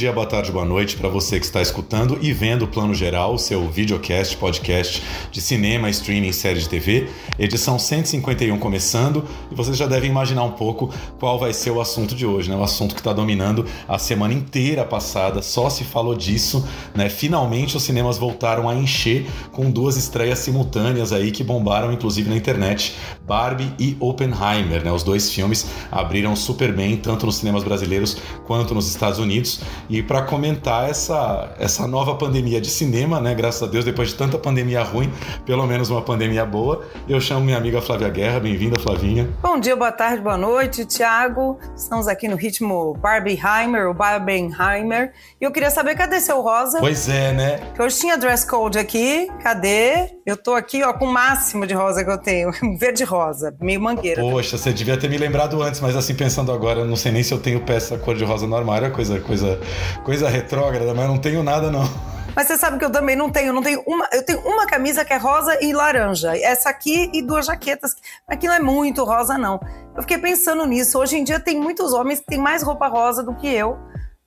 Dia, boa tarde, boa noite para você que está escutando e vendo o Plano Geral, seu videocast, podcast de cinema, streaming, série de TV, edição 151 começando, e vocês já devem imaginar um pouco qual vai ser o assunto de hoje, né? O assunto que está dominando a semana inteira passada, só se falou disso, né? Finalmente os cinemas voltaram a encher com duas estreias simultâneas aí que bombaram inclusive na internet, Barbie e Oppenheimer, né? Os dois filmes abriram super bem tanto nos cinemas brasileiros quanto nos Estados Unidos. E para comentar essa, essa nova pandemia de cinema, né? Graças a Deus, depois de tanta pandemia ruim, pelo menos uma pandemia boa, eu chamo minha amiga Flávia Guerra. Bem-vinda, Flavinha. Bom dia, boa tarde, boa noite, Tiago. Estamos aqui no ritmo Barbieheimer, ou Barbenheimer. E eu queria saber, cadê seu rosa? Pois é, né? Que hoje tinha dress code aqui, cadê? Eu tô aqui, ó, com o máximo de rosa que eu tenho. Verde rosa, meio mangueira. Poxa, você devia ter me lembrado antes, mas assim, pensando agora, não sei nem se eu tenho peça cor de rosa no armário, é coisa, coisa coisa retrógrada, mas não tenho nada não. Mas você sabe que eu também não tenho, não tenho uma, eu tenho uma camisa que é rosa e laranja, essa aqui e duas jaquetas. Aquilo é muito rosa não. Eu fiquei pensando nisso. Hoje em dia tem muitos homens que têm mais roupa rosa do que eu.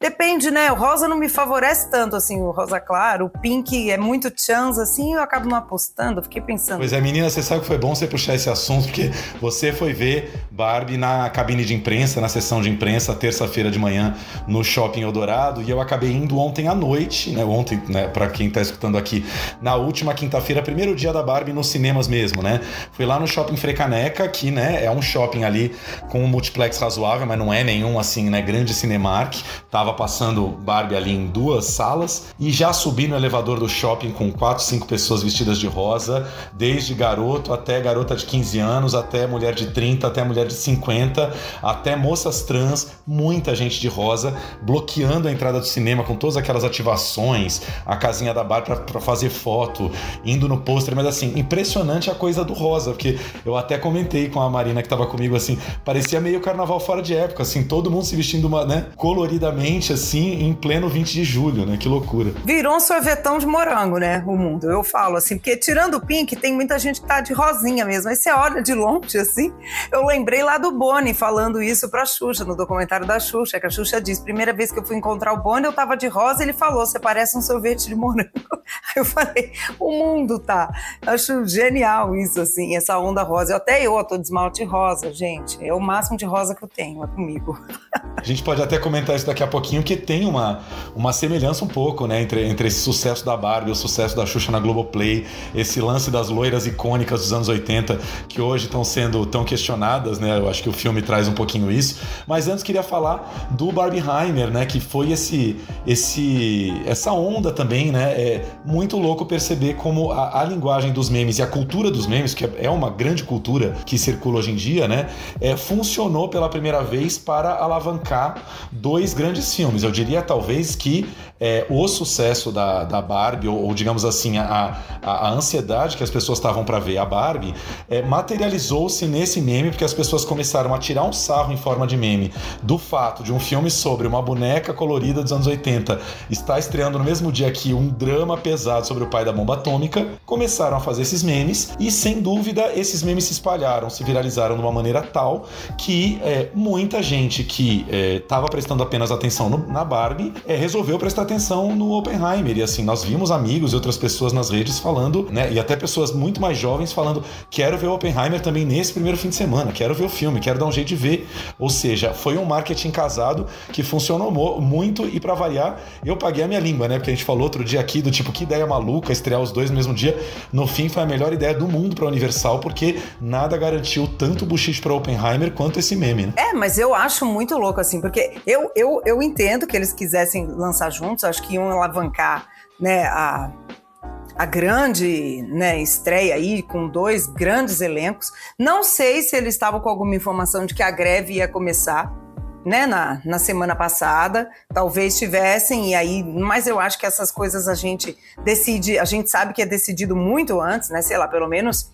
Depende, né? O rosa não me favorece tanto, assim, o rosa claro. O pink é muito chance, assim, eu acabo não apostando. Fiquei pensando. Pois é, menina, você sabe que foi bom você puxar esse assunto, porque você foi ver Barbie na cabine de imprensa, na sessão de imprensa, terça-feira de manhã, no Shopping Eldorado, e eu acabei indo ontem à noite, né? Ontem, né, pra quem tá escutando aqui, na última quinta-feira, primeiro dia da Barbie nos cinemas mesmo, né? Fui lá no Shopping Frecaneca, que, né, é um shopping ali com um multiplex razoável, mas não é nenhum, assim, né, grande Cinemark. Tava passando Barbie ali em duas salas e já subi no elevador do shopping com quatro, cinco pessoas vestidas de rosa, desde garoto até garota de 15 anos, até mulher de 30, até mulher de 50, até moças trans, muita gente de rosa, bloqueando a entrada do cinema com todas aquelas ativações, a casinha da Barbie para fazer foto, indo no pôster, mas assim, impressionante a coisa do rosa, porque eu até comentei com a Marina que estava comigo assim, parecia meio carnaval fora de época, assim, todo mundo se vestindo uma, né, coloridamente assim em pleno 20 de julho, né? Que loucura. Virou um sorvetão de morango, né? O mundo. Eu falo assim, porque tirando o pink, tem muita gente que tá de rosinha mesmo. Aí você olha de longe, assim. Eu lembrei lá do Boni falando isso pra Xuxa, no documentário da Xuxa, que a Xuxa diz: primeira vez que eu fui encontrar o Boni, eu tava de rosa, ele falou: você parece um sorvete de morango. Aí eu falei: o mundo tá. Acho genial isso, assim, essa onda rosa. Eu, até eu, eu tô de esmalte rosa, gente. É o máximo de rosa que eu tenho, é comigo. A gente pode até comentar isso daqui a pouquinho que tem uma, uma semelhança um pouco, né, entre, entre esse sucesso da Barbie, o sucesso da Xuxa na Globoplay, esse lance das loiras icônicas dos anos 80 que hoje estão sendo tão questionadas, né? Eu acho que o filme traz um pouquinho isso. Mas antes queria falar do Barbieheimer, né, que foi esse esse essa onda também, né? É muito louco perceber como a, a linguagem dos memes e a cultura dos memes, que é uma grande cultura que circula hoje em dia, né, é, funcionou pela primeira vez para alavancar dois grandes filmes. Eu diria talvez que é, o sucesso da, da Barbie, ou, ou digamos assim, a, a, a, ansiedade que as pessoas estavam para ver a Barbie, é, materializou-se nesse meme, porque as pessoas começaram a tirar um sarro em forma de meme do fato de um filme sobre uma boneca colorida dos anos 80 estar estreando no mesmo dia que um drama pesado sobre o pai da bomba atômica. Começaram a fazer esses memes e, sem dúvida, esses memes se espalharam, se viralizaram de uma maneira tal que é, muita gente que estava é, prestando apenas atenção no, na Barbie, é, resolveu prestar atenção no Oppenheimer. E assim, nós vimos amigos e outras pessoas nas redes falando, né? E até pessoas muito mais jovens falando: quero ver o Oppenheimer também nesse primeiro fim de semana, quero ver o filme, quero dar um jeito de ver. Ou seja, foi um marketing casado que funcionou muito e para variar, eu paguei a minha língua, né? Porque a gente falou outro dia aqui do tipo, que ideia maluca estrear os dois no mesmo dia. No fim, foi a melhor ideia do mundo para Universal, porque nada garantiu tanto buchiche para Oppenheimer quanto esse meme, né? É, mas eu acho muito louco assim, porque eu, eu, eu entendo que eles quisessem lançar juntos, acho que iam alavancar né, a, a grande né, estreia aí, com dois grandes elencos. Não sei se eles estavam com alguma informação de que a greve ia começar né, na, na semana passada, talvez tivessem, e aí, mas eu acho que essas coisas a gente decide, a gente sabe que é decidido muito antes, né, sei lá, pelo menos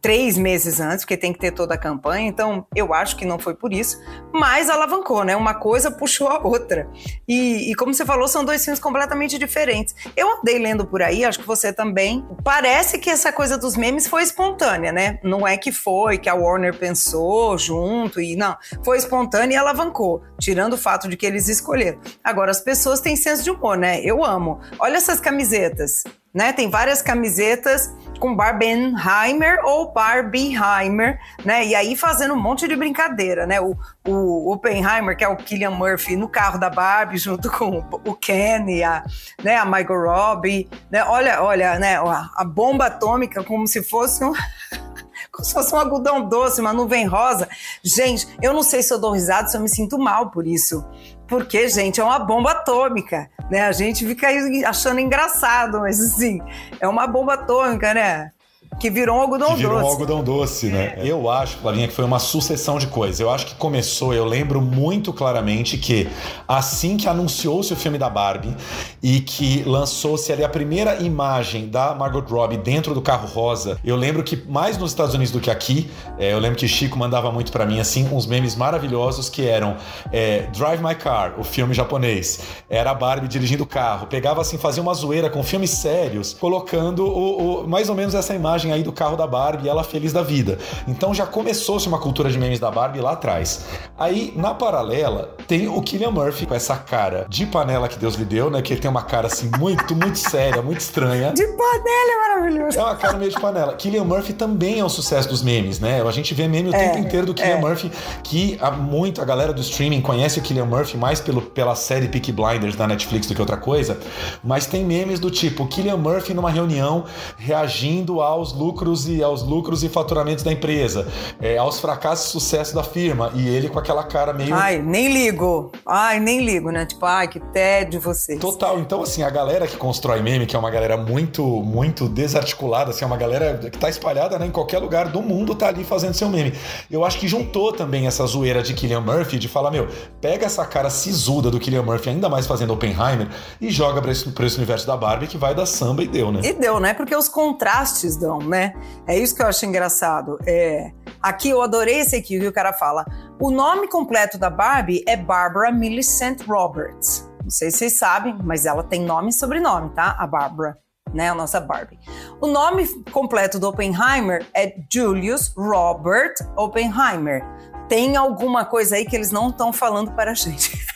três meses antes, porque tem que ter toda a campanha, então eu acho que não foi por isso, mas alavancou, né? Uma coisa puxou a outra. E, e, como você falou, são dois filmes completamente diferentes. Eu andei lendo por aí, acho que você também. Parece que essa coisa dos memes foi espontânea, né? Não é que foi, que a Warner pensou junto e não. Foi espontânea e alavancou, tirando o fato de que eles escolheram. Agora, as pessoas têm senso de humor, né? Eu amo. Olha essas camisetas né? Tem várias camisetas com Barbenheimer ou Barbieheimer, né? E aí fazendo um monte de brincadeira, né? O, o Oppenheimer, que é o Killian Murphy, no carro da Barbie, junto com o Ken e a, né, a Michael Robbie, né? Olha, olha, né? A, a bomba atômica como se fosse um... se fosse um algodão doce, uma nuvem rosa. Gente, eu não sei se eu dou risada, se eu me sinto mal por isso. Porque, gente, é uma bomba atômica, né? A gente fica achando engraçado, mas assim, é uma bomba atômica, né? Que virou um algodão que virou doce. um algodão doce, né? É. Eu acho, Flavinha, que foi uma sucessão de coisas. Eu acho que começou, eu lembro muito claramente que assim que anunciou-se o filme da Barbie e que lançou-se ali a primeira imagem da Margot Robbie dentro do carro rosa, eu lembro que mais nos Estados Unidos do que aqui, é, eu lembro que Chico mandava muito para mim assim uns memes maravilhosos que eram é, Drive My Car, o filme japonês, era a Barbie dirigindo o carro, pegava assim, fazia uma zoeira com filmes sérios, colocando o, o mais ou menos essa imagem imagem aí do carro da Barbie e ela feliz da vida. Então já começou-se uma cultura de memes da Barbie lá atrás. Aí, na paralela, tem o Killian Murphy com essa cara de panela que Deus lhe deu, né? Que ele tem uma cara assim muito, muito séria, muito estranha. De panela é maravilhoso. É uma cara meio de panela. Killian Murphy também é um sucesso dos memes, né? A gente vê meme o é, tempo inteiro do Killian é. Murphy, que há muito a galera do streaming conhece o Killian Murphy mais pelo, pela série Peaky Blinders da Netflix do que outra coisa, mas tem memes do tipo Killian Murphy numa reunião reagindo aos lucros e aos lucros e faturamentos da empresa, é, aos fracassos e sucesso da firma. E ele com aquela cara meio. Ai, nem ligo. Ai, nem ligo, né? Tipo, ai, que tédio vocês. Total. Então, assim, a galera que constrói meme, que é uma galera muito, muito desarticulada, assim, é uma galera que tá espalhada né, em qualquer lugar do mundo, tá ali fazendo seu meme. Eu acho que juntou também essa zoeira de Killian Murphy, de falar, meu, pega essa cara sisuda do Killian Murphy, ainda mais fazendo Oppenheimer, e joga pra esse, pra esse universo da Barbie que vai dar samba e deu, né? E deu, né? Porque os contrastes dão, né? É isso que eu acho engraçado. É, aqui eu adorei esse aqui, que o cara fala. O nome completo da Barbie é Barbara Millicent Roberts. Não sei se vocês sabem, mas ela tem nome e sobrenome, tá? A Barbara, né? A nossa Barbie. O nome completo do Oppenheimer é Julius Robert Oppenheimer. Tem alguma coisa aí que eles não estão falando para a gente.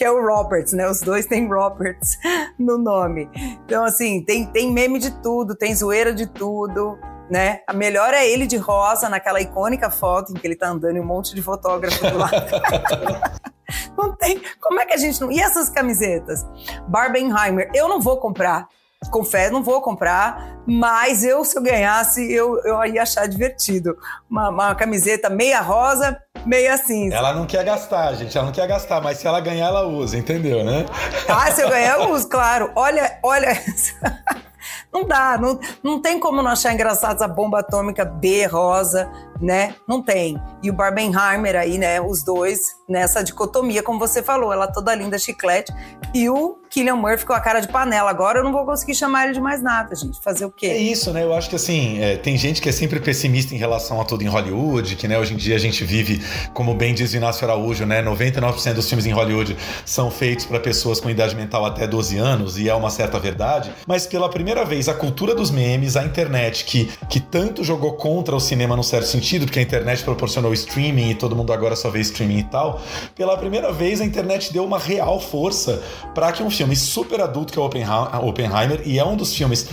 que é o Roberts, né? Os dois têm Roberts no nome. Então, assim, tem, tem meme de tudo, tem zoeira de tudo, né? A melhor é ele de rosa, naquela icônica foto em que ele tá andando e um monte de fotógrafo do lado. não tem. Como é que a gente não. E essas camisetas? Barbenheimer, eu não vou comprar. Confesso, não vou comprar, mas eu, se eu ganhasse, eu, eu ia achar divertido. Uma, uma camiseta meia rosa, meia cinza. Ela não quer gastar, gente, ela não quer gastar, mas se ela ganhar, ela usa, entendeu, né? Ah, se eu ganhar, eu uso, claro. Olha, olha. Não dá, não, não tem como não achar engraçado essa bomba atômica B rosa, né? Não tem. E o Barbenheimer aí, né? Os dois nessa dicotomia, como você falou, ela toda linda, chiclete. E o Killian Murphy com a cara de panela. Agora eu não vou conseguir chamar ele de mais nada, gente. Fazer o quê? É isso, né? Eu acho que assim, é, tem gente que é sempre pessimista em relação a tudo em Hollywood, que né, hoje em dia a gente vive, como bem diz Inácio Araújo, né? 99% dos filmes em Hollywood são feitos para pessoas com idade mental até 12 anos, e é uma certa verdade. Mas pela primeira vez, a cultura dos memes, a internet, que, que tanto jogou contra o cinema num certo sentido, porque a internet proporcionou streaming e todo mundo agora só vê streaming e tal. Pela primeira vez, a internet deu uma real força para que um filme super adulto, que é o Oppenheimer, e é um dos filmes,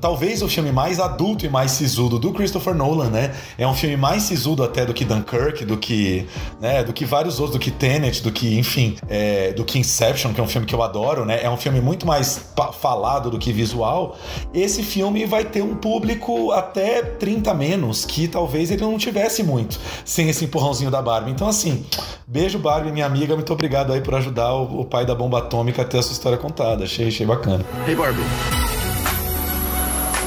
talvez o filme mais adulto e mais sisudo do Christopher Nolan, né? É um filme mais sisudo até do que Dunkirk, do que, né, do que vários outros, do que Tenet, do que, enfim, é, do que Inception, que é um filme que eu adoro, né? É um filme muito mais falado do que visual. Esse filme vai ter um público até 30 menos, que talvez ele não tivesse muito sem esse empurrãozinho da Barbie. Então, assim, beijo, Barbie, minha amiga. Muito obrigado aí por ajudar o, o pai da bomba atômica a ter a sua história contada. Achei, achei bacana. Hey, Barbie.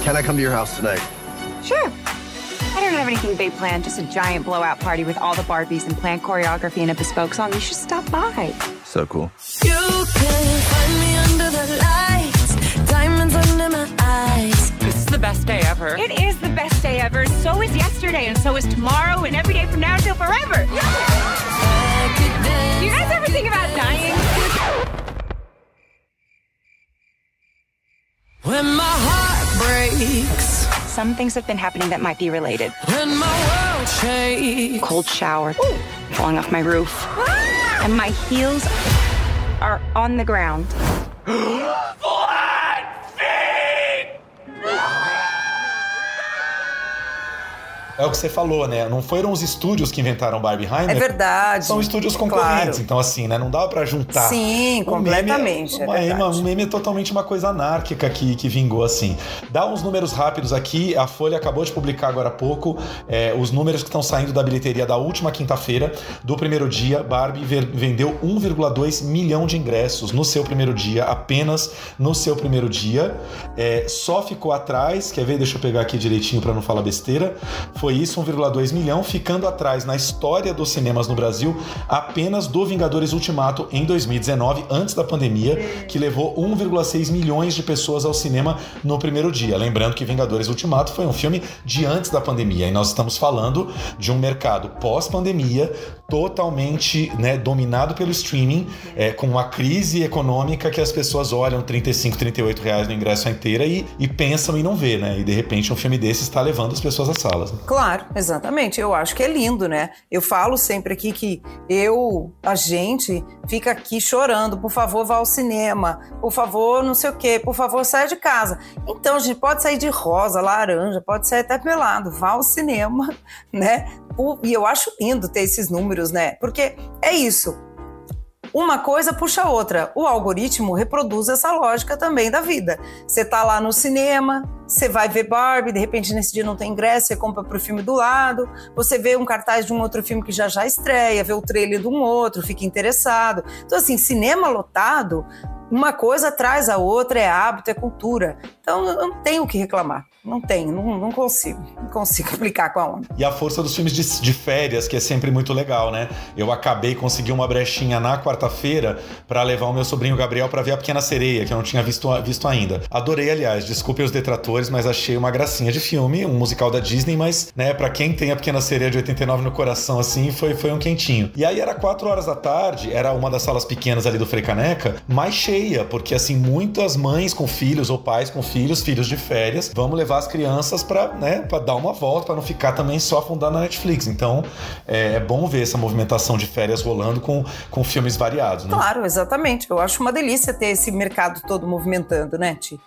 Can I come to your house tonight? Sure. I don't have anything big planned, just a giant blowout party with all the Barbies and planned choreography and a bespoke song. You should stop by. So cool. You can find me under the lights, diamonds under my eyes. This is the best day ever. It is the best day ever. So is yesterday, and so is tomorrow, and every day from now until forever. Do you guys ever think about dying? Some things have been happening that might be related. when my world shakes. Cold shower, falling off my roof, and my heels are on the ground. É o que você falou, né? Não foram os estúdios que inventaram Barbieheimer. É verdade. São estúdios concorrentes. Claro. Então, assim, né? Não dá pra juntar. Sim, meme é- completamente, é uma- verdade. uma- um meme é totalmente uma coisa anárquica que, que vingou assim. Dá uns números rápidos aqui. A Folha acabou de publicar agora há pouco é, os números que estão saindo da bilheteria da última quinta-feira. Do primeiro dia, Barbie vendeu 1,2 milhão de ingressos no seu primeiro dia, apenas no seu primeiro dia. É, só ficou atrás, quer ver? Deixa eu pegar aqui direitinho para não falar besteira. Foi isso, 1,2 milhão, ficando atrás na história dos cinemas no Brasil apenas do Vingadores Ultimato em 2019, antes da pandemia, que levou 1,6 milhões de pessoas ao cinema no primeiro dia. Lembrando que Vingadores Ultimato foi um filme de antes da pandemia e nós estamos falando de um mercado pós-pandemia totalmente né, dominado pelo streaming, é, com uma crise econômica que as pessoas olham 35, 38 reais no ingresso inteira e, e pensam e não vê, né? E de repente um filme desse está levando as pessoas às salas. né? Exatamente. Eu acho que é lindo, né? Eu falo sempre aqui que eu, a gente, fica aqui chorando, por favor, vá ao cinema, por favor, não sei o quê, por favor, saia de casa. Então, a gente pode sair de rosa, laranja, pode sair até pelado, vá ao cinema, né? E eu acho lindo ter esses números, né? Porque é isso. Uma coisa puxa a outra. O algoritmo reproduz essa lógica também da vida. Você tá lá no cinema, você vai ver Barbie, de repente nesse dia não tem ingresso, você compra pro filme do lado, você vê um cartaz de um outro filme que já já estreia, vê o trailer de um outro, fica interessado. Então assim, cinema lotado, uma coisa traz a outra, é hábito, é cultura. Então eu não tenho o que reclamar. Não tenho, não, não consigo. Não consigo aplicar com a onda. E a força dos filmes de, de férias, que é sempre muito legal, né? Eu acabei consegui uma brechinha na quarta-feira para levar o meu sobrinho Gabriel para ver a Pequena Sereia, que eu não tinha visto, visto ainda. Adorei, aliás, desculpem os detratores, mas achei uma gracinha de filme, um musical da Disney, mas, né, para quem tem a Pequena Sereia de 89 no coração, assim, foi, foi um quentinho. E aí era 4 horas da tarde, era uma das salas pequenas ali do Frei Caneca, mais cheia, porque, assim, muitas mães com filhos ou pais com filhos, filhos de férias, vamos levar as crianças para né, dar uma volta, para não ficar também só afundar na Netflix. Então, é, é bom ver essa movimentação de férias rolando com, com filmes variados, né? Claro, exatamente. Eu acho uma delícia ter esse mercado todo movimentando, né, Ti?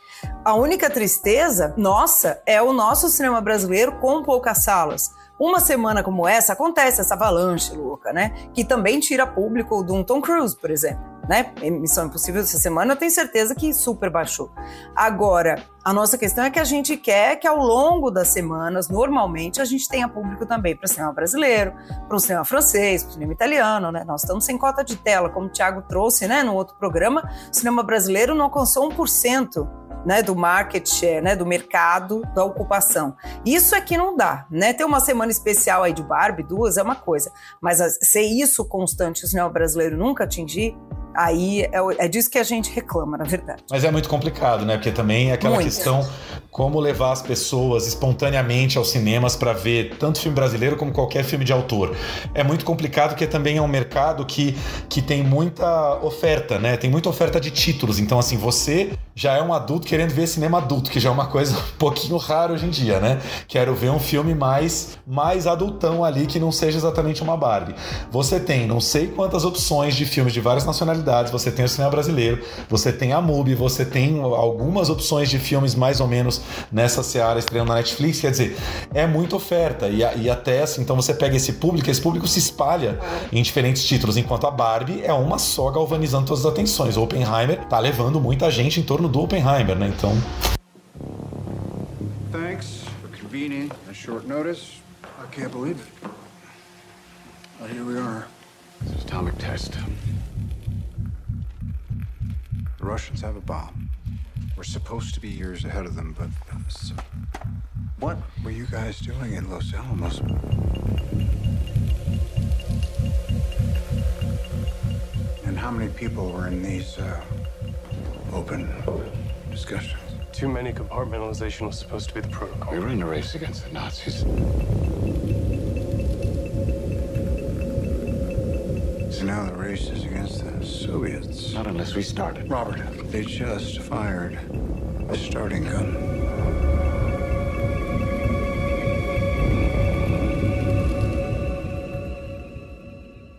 A única tristeza, nossa, é o nosso cinema brasileiro com poucas salas. Uma semana como essa, acontece essa avalanche louca, né? Que também tira público de um Tom Cruise, por exemplo. Né? Missão Impossível essa semana, eu tenho certeza que super baixou. Agora, a nossa questão é que a gente quer que ao longo das semanas, normalmente, a gente tenha público também para o cinema brasileiro, para o cinema francês, para o cinema italiano, né? Nós estamos sem cota de tela, como o Thiago trouxe, né, no outro programa, o cinema brasileiro não alcançou 1%. Né, do market share, né, do mercado, da ocupação. Isso é que não dá, né? Ter uma semana especial aí de Barbie, duas, é uma coisa. Mas a- ser isso constante, o cinema brasileiro nunca atingir, aí é, é disso que a gente reclama, na verdade. Mas é muito complicado, né? Porque também é aquela Muito. questão como levar as pessoas espontaneamente aos cinemas para ver tanto filme brasileiro como qualquer filme de autor. É muito complicado porque também é um mercado que, que tem muita oferta, né? Tem muita oferta de títulos. Então, assim, você já é um adulto querendo ver cinema adulto, que já é uma coisa um pouquinho rara hoje em dia, né? Quero ver um filme mais, mais adultão ali que não seja exatamente uma Barbie. Você tem não sei quantas opções de filmes de várias nacionalidades, você tem o cinema brasileiro, você tem a MUBI, você tem algumas opções de filmes mais ou menos nessa seara estreando na Netflix, quer dizer, é muita oferta e, e até assim, então você pega esse público, esse público se espalha em diferentes títulos, enquanto a Barbie é uma só galvanizando todas as atenções. O Oppenheimer tá levando muita gente em torno do Oppenheimer, né? Então, Thanks for convening at short notice. I can't believe it. But here we are. This is atomic test. The Russians have a bomb. We're supposed to be years ahead of them, but s- What were you guys doing in Los Alamos? And how many people were in these uh, open discussions? Too many compartmentalization was supposed to be the protocol. We were in a race against the Nazis. So now the race is against the Soviets. Not unless we start it. Robert, they just fired the starting gun.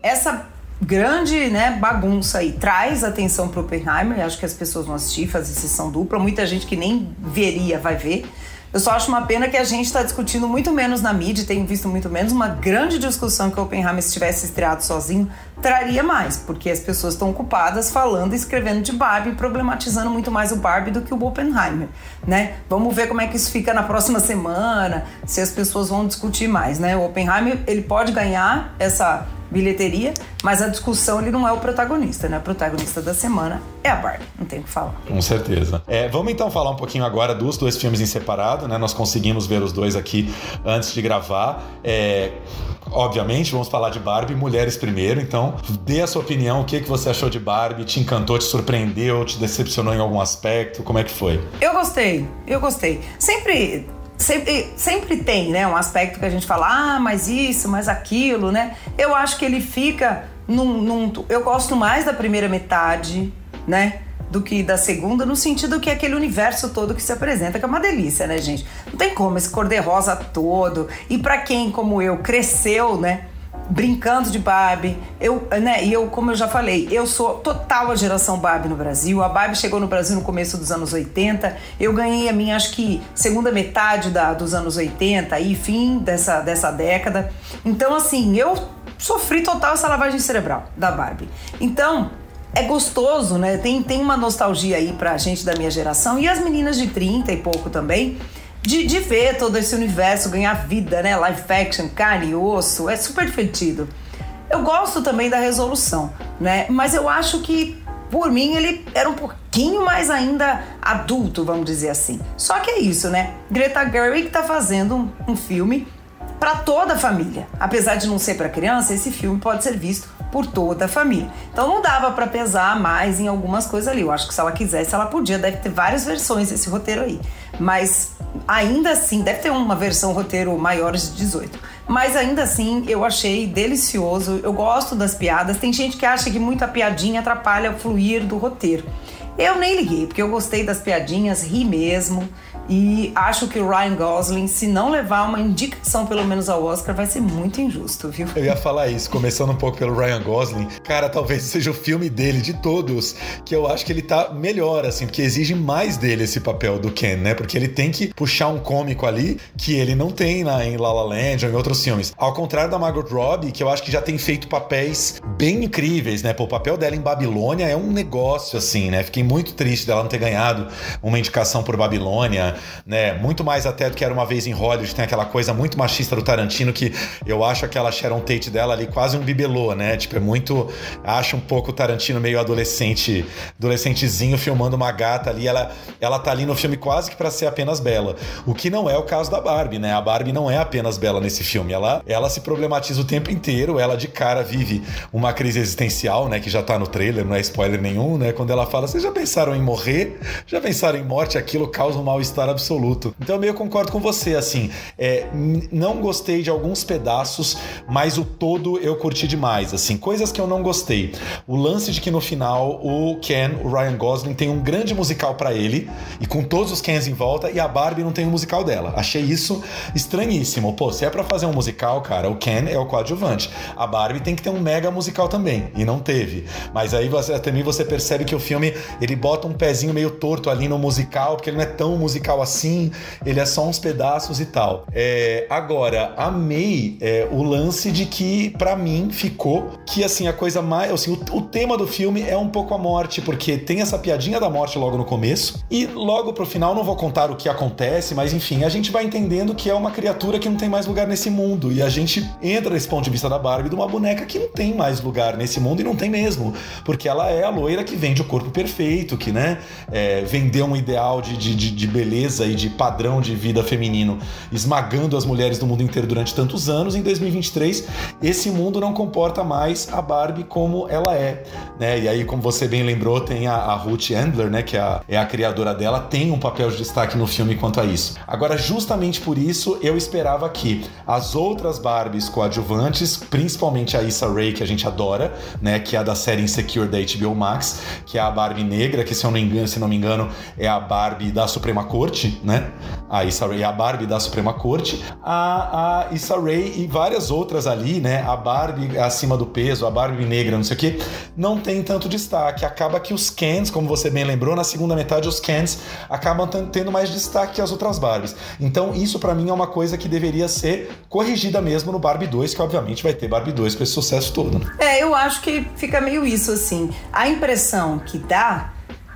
essa grande né, bagunça aí traz atenção para Oppenheimer. Acho que as pessoas vão assistir, fazer sessão dupla. Muita gente que nem veria vai ver. Eu só acho uma pena que a gente está discutindo muito menos na mídia, tenho visto muito menos. Uma grande discussão que o Oppenheimer, se tivesse estreado sozinho, traria mais, porque as pessoas estão ocupadas falando e escrevendo de Barbie, problematizando muito mais o Barbie do que o Oppenheimer, né? Vamos ver como é que isso fica na próxima semana, se as pessoas vão discutir mais, né? O Oppenheimer, ele pode ganhar essa bilheteria, mas a discussão ele não é o protagonista, né? O protagonista da semana é a Barbie, não tem o que falar. Com certeza. É, vamos então falar um pouquinho agora dos dois filmes em separado, né? Nós conseguimos ver os dois aqui antes de gravar. É, obviamente, vamos falar de Barbie, mulheres primeiro. Então, dê a sua opinião, o que, que você achou de Barbie? Te encantou, te surpreendeu, te decepcionou em algum aspecto? Como é que foi? Eu gostei, eu gostei. Sempre sempre, sempre tem, né, um aspecto que a gente fala, ah, mas isso, mas aquilo, né? Eu acho que ele fica num, num eu gosto mais da primeira metade, né? Do que da segunda, no sentido que é aquele universo todo que se apresenta, que é uma delícia, né, gente? Não tem como esse cor-de-rosa todo. E para quem, como eu, cresceu, né? Brincando de Barbie. Eu, né, e eu, como eu já falei, eu sou total a geração Barbie no Brasil. A Barbie chegou no Brasil no começo dos anos 80. Eu ganhei a minha, acho que, segunda metade da, dos anos 80 e fim dessa, dessa década. Então, assim, eu sofri total essa lavagem cerebral da Barbie. Então, é gostoso, né? Tem, tem uma nostalgia aí pra gente da minha geração e as meninas de 30 e pouco também de, de ver todo esse universo ganhar vida, né? Live action, carne e osso, é super divertido. Eu gosto também da resolução, né? Mas eu acho que, por mim, ele era um pouquinho mais ainda adulto, vamos dizer assim. Só que é isso, né? Greta Gerwig tá fazendo um, um filme para toda a família. Apesar de não ser para criança, esse filme pode ser visto por toda a família. Então não dava para pesar mais em algumas coisas ali. Eu acho que se ela quisesse, ela podia. Deve ter várias versões desse roteiro aí. Mas ainda assim, deve ter uma versão roteiro maiores de 18. Mas ainda assim, eu achei delicioso. Eu gosto das piadas. Tem gente que acha que muita piadinha atrapalha o fluir do roteiro. Eu nem liguei, porque eu gostei das piadinhas, ri mesmo. E acho que o Ryan Gosling, se não levar uma indicação pelo menos ao Oscar, vai ser muito injusto, viu? Eu ia falar isso, começando um pouco pelo Ryan Gosling. Cara, talvez seja o filme dele, de todos, que eu acho que ele tá melhor, assim, porque exige mais dele esse papel do Ken, né? Porque ele tem que puxar um cômico ali que ele não tem na, em La La Land ou em outros filmes. Ao contrário da Margot Robbie, que eu acho que já tem feito papéis bem incríveis, né? Pô, o papel dela em Babilônia é um negócio, assim, né? Fiquei muito triste dela não ter ganhado uma indicação por Babilônia né? Muito mais até do que era uma vez em Hollywood, tem aquela coisa muito machista do Tarantino que eu acho aquela Sharon Tate dela ali quase um bibelô, né? Tipo, é muito. Acho um pouco o Tarantino meio adolescente, adolescentezinho filmando uma gata ali. Ela, ela tá ali no filme quase que para ser apenas bela. O que não é o caso da Barbie, né? A Barbie não é apenas bela nesse filme. Ela, ela se problematiza o tempo inteiro, ela de cara vive uma crise existencial, né? Que já tá no trailer, não é spoiler nenhum, né? Quando ela fala, vocês já pensaram em morrer? Já pensaram em morte? Aquilo causa um mal-estar absoluto. Então eu meio concordo com você, assim. É, não gostei de alguns pedaços, mas o todo eu curti demais, assim. Coisas que eu não gostei. O lance de que no final o Ken, o Ryan Gosling, tem um grande musical para ele, e com todos os Kens em volta, e a Barbie não tem um musical dela. Achei isso estranhíssimo. Pô, se é para fazer um musical, cara, o Ken é o coadjuvante. A Barbie tem que ter um mega musical também, e não teve. Mas aí você, também você percebe que o filme, ele bota um pezinho meio torto ali no musical, porque ele não é tão musical assim, ele é só uns pedaços e tal. É, agora, amei é, o lance de que, para mim, ficou que assim, a coisa mais. Assim, o, o, tema do filme é um pouco a morte, porque tem essa piadinha da morte logo no começo, e logo pro final, não vou contar o que acontece, mas enfim, a gente vai entendendo que é uma criatura que não tem mais lugar nesse mundo. E a gente entra nesse ponto de vista da Barbie de uma boneca que não tem mais lugar nesse mundo e não tem mesmo. Porque ela é a loira que vende o corpo perfeito, que, né, é, vendeu um ideal de, de, de beleza beleza e de padrão de vida feminino esmagando as mulheres do mundo inteiro durante tantos anos, em 2023 esse mundo não comporta mais a Barbie como ela é, né? E aí, como você bem lembrou, tem a, a Ruth Handler, né, que é a, é a criadora dela, tem um papel de destaque no filme quanto a isso. Agora, justamente por isso, eu esperava que as outras Barbies coadjuvantes, principalmente a Issa Rae, que a gente adora, né, que é a da série Insecure da HBO Max, que é a Barbie negra, que se eu não engano, se não me engano, é a Barbie da Suprema Corte, né? A Issa Rae a Barbie da Suprema Corte, a, a Issa Rae e várias outras ali, né? A Barbie acima do peso, a Barbie negra, não sei o que, não tem tanto destaque. Acaba que os Kens, como você bem lembrou, na segunda metade os Kens acabam tendo mais destaque que as outras Barbies. Então isso para mim é uma coisa que deveria ser corrigida mesmo no Barbie 2, que obviamente vai ter Barbie 2 com esse sucesso todo. Né? É, eu acho que fica meio isso assim. A impressão que dá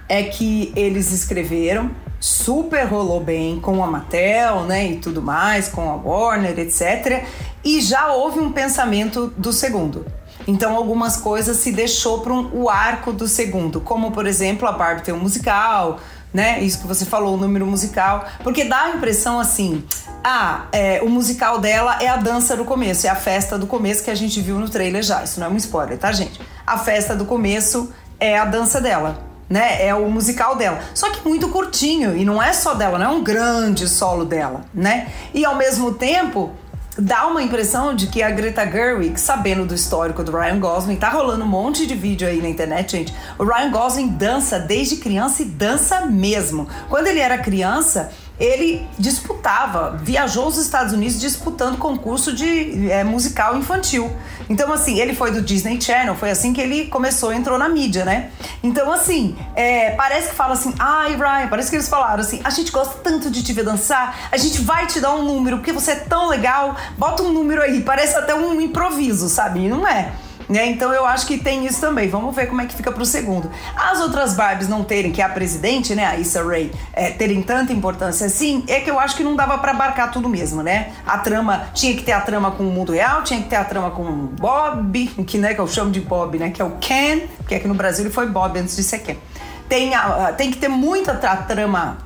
é que eles escreveram, super rolou bem com a Mattel, né, e tudo mais, com a Warner, etc. E já houve um pensamento do segundo. Então algumas coisas se deixou para um, o arco do segundo, como por exemplo a Barbie tem um musical, né? Isso que você falou, o número musical, porque dá a impressão assim, ah, é, o musical dela é a dança do começo, é a festa do começo que a gente viu no trailer já. Isso não é um spoiler, tá, gente? A festa do começo é a dança dela né? É o musical dela. Só que muito curtinho e não é só dela, não é um grande solo dela, né? E ao mesmo tempo dá uma impressão de que a Greta Gerwig, sabendo do histórico do Ryan Gosling, tá rolando um monte de vídeo aí na internet, gente. O Ryan Gosling dança desde criança e dança mesmo. Quando ele era criança, ele disputava, viajou os Estados Unidos disputando concurso de é, musical infantil. Então, assim, ele foi do Disney Channel, foi assim que ele começou, entrou na mídia, né? Então, assim, é, parece que fala assim, ai, Ryan, parece que eles falaram assim, a gente gosta tanto de te ver dançar, a gente vai te dar um número, porque você é tão legal, bota um número aí, parece até um improviso, sabe? E não é. Né? Então eu acho que tem isso também. Vamos ver como é que fica pro segundo. As outras Barbies não terem, que é a presidente, né, a Issa Rae, é, terem tanta importância assim, é que eu acho que não dava para abarcar tudo mesmo, né? A trama, tinha que ter a trama com o mundo real, tinha que ter a trama com o Bob, que, né, que eu chamo de Bob, né, que é o Ken, que aqui no Brasil ele foi Bob antes de ser Ken. Tem, a, tem que ter muita trama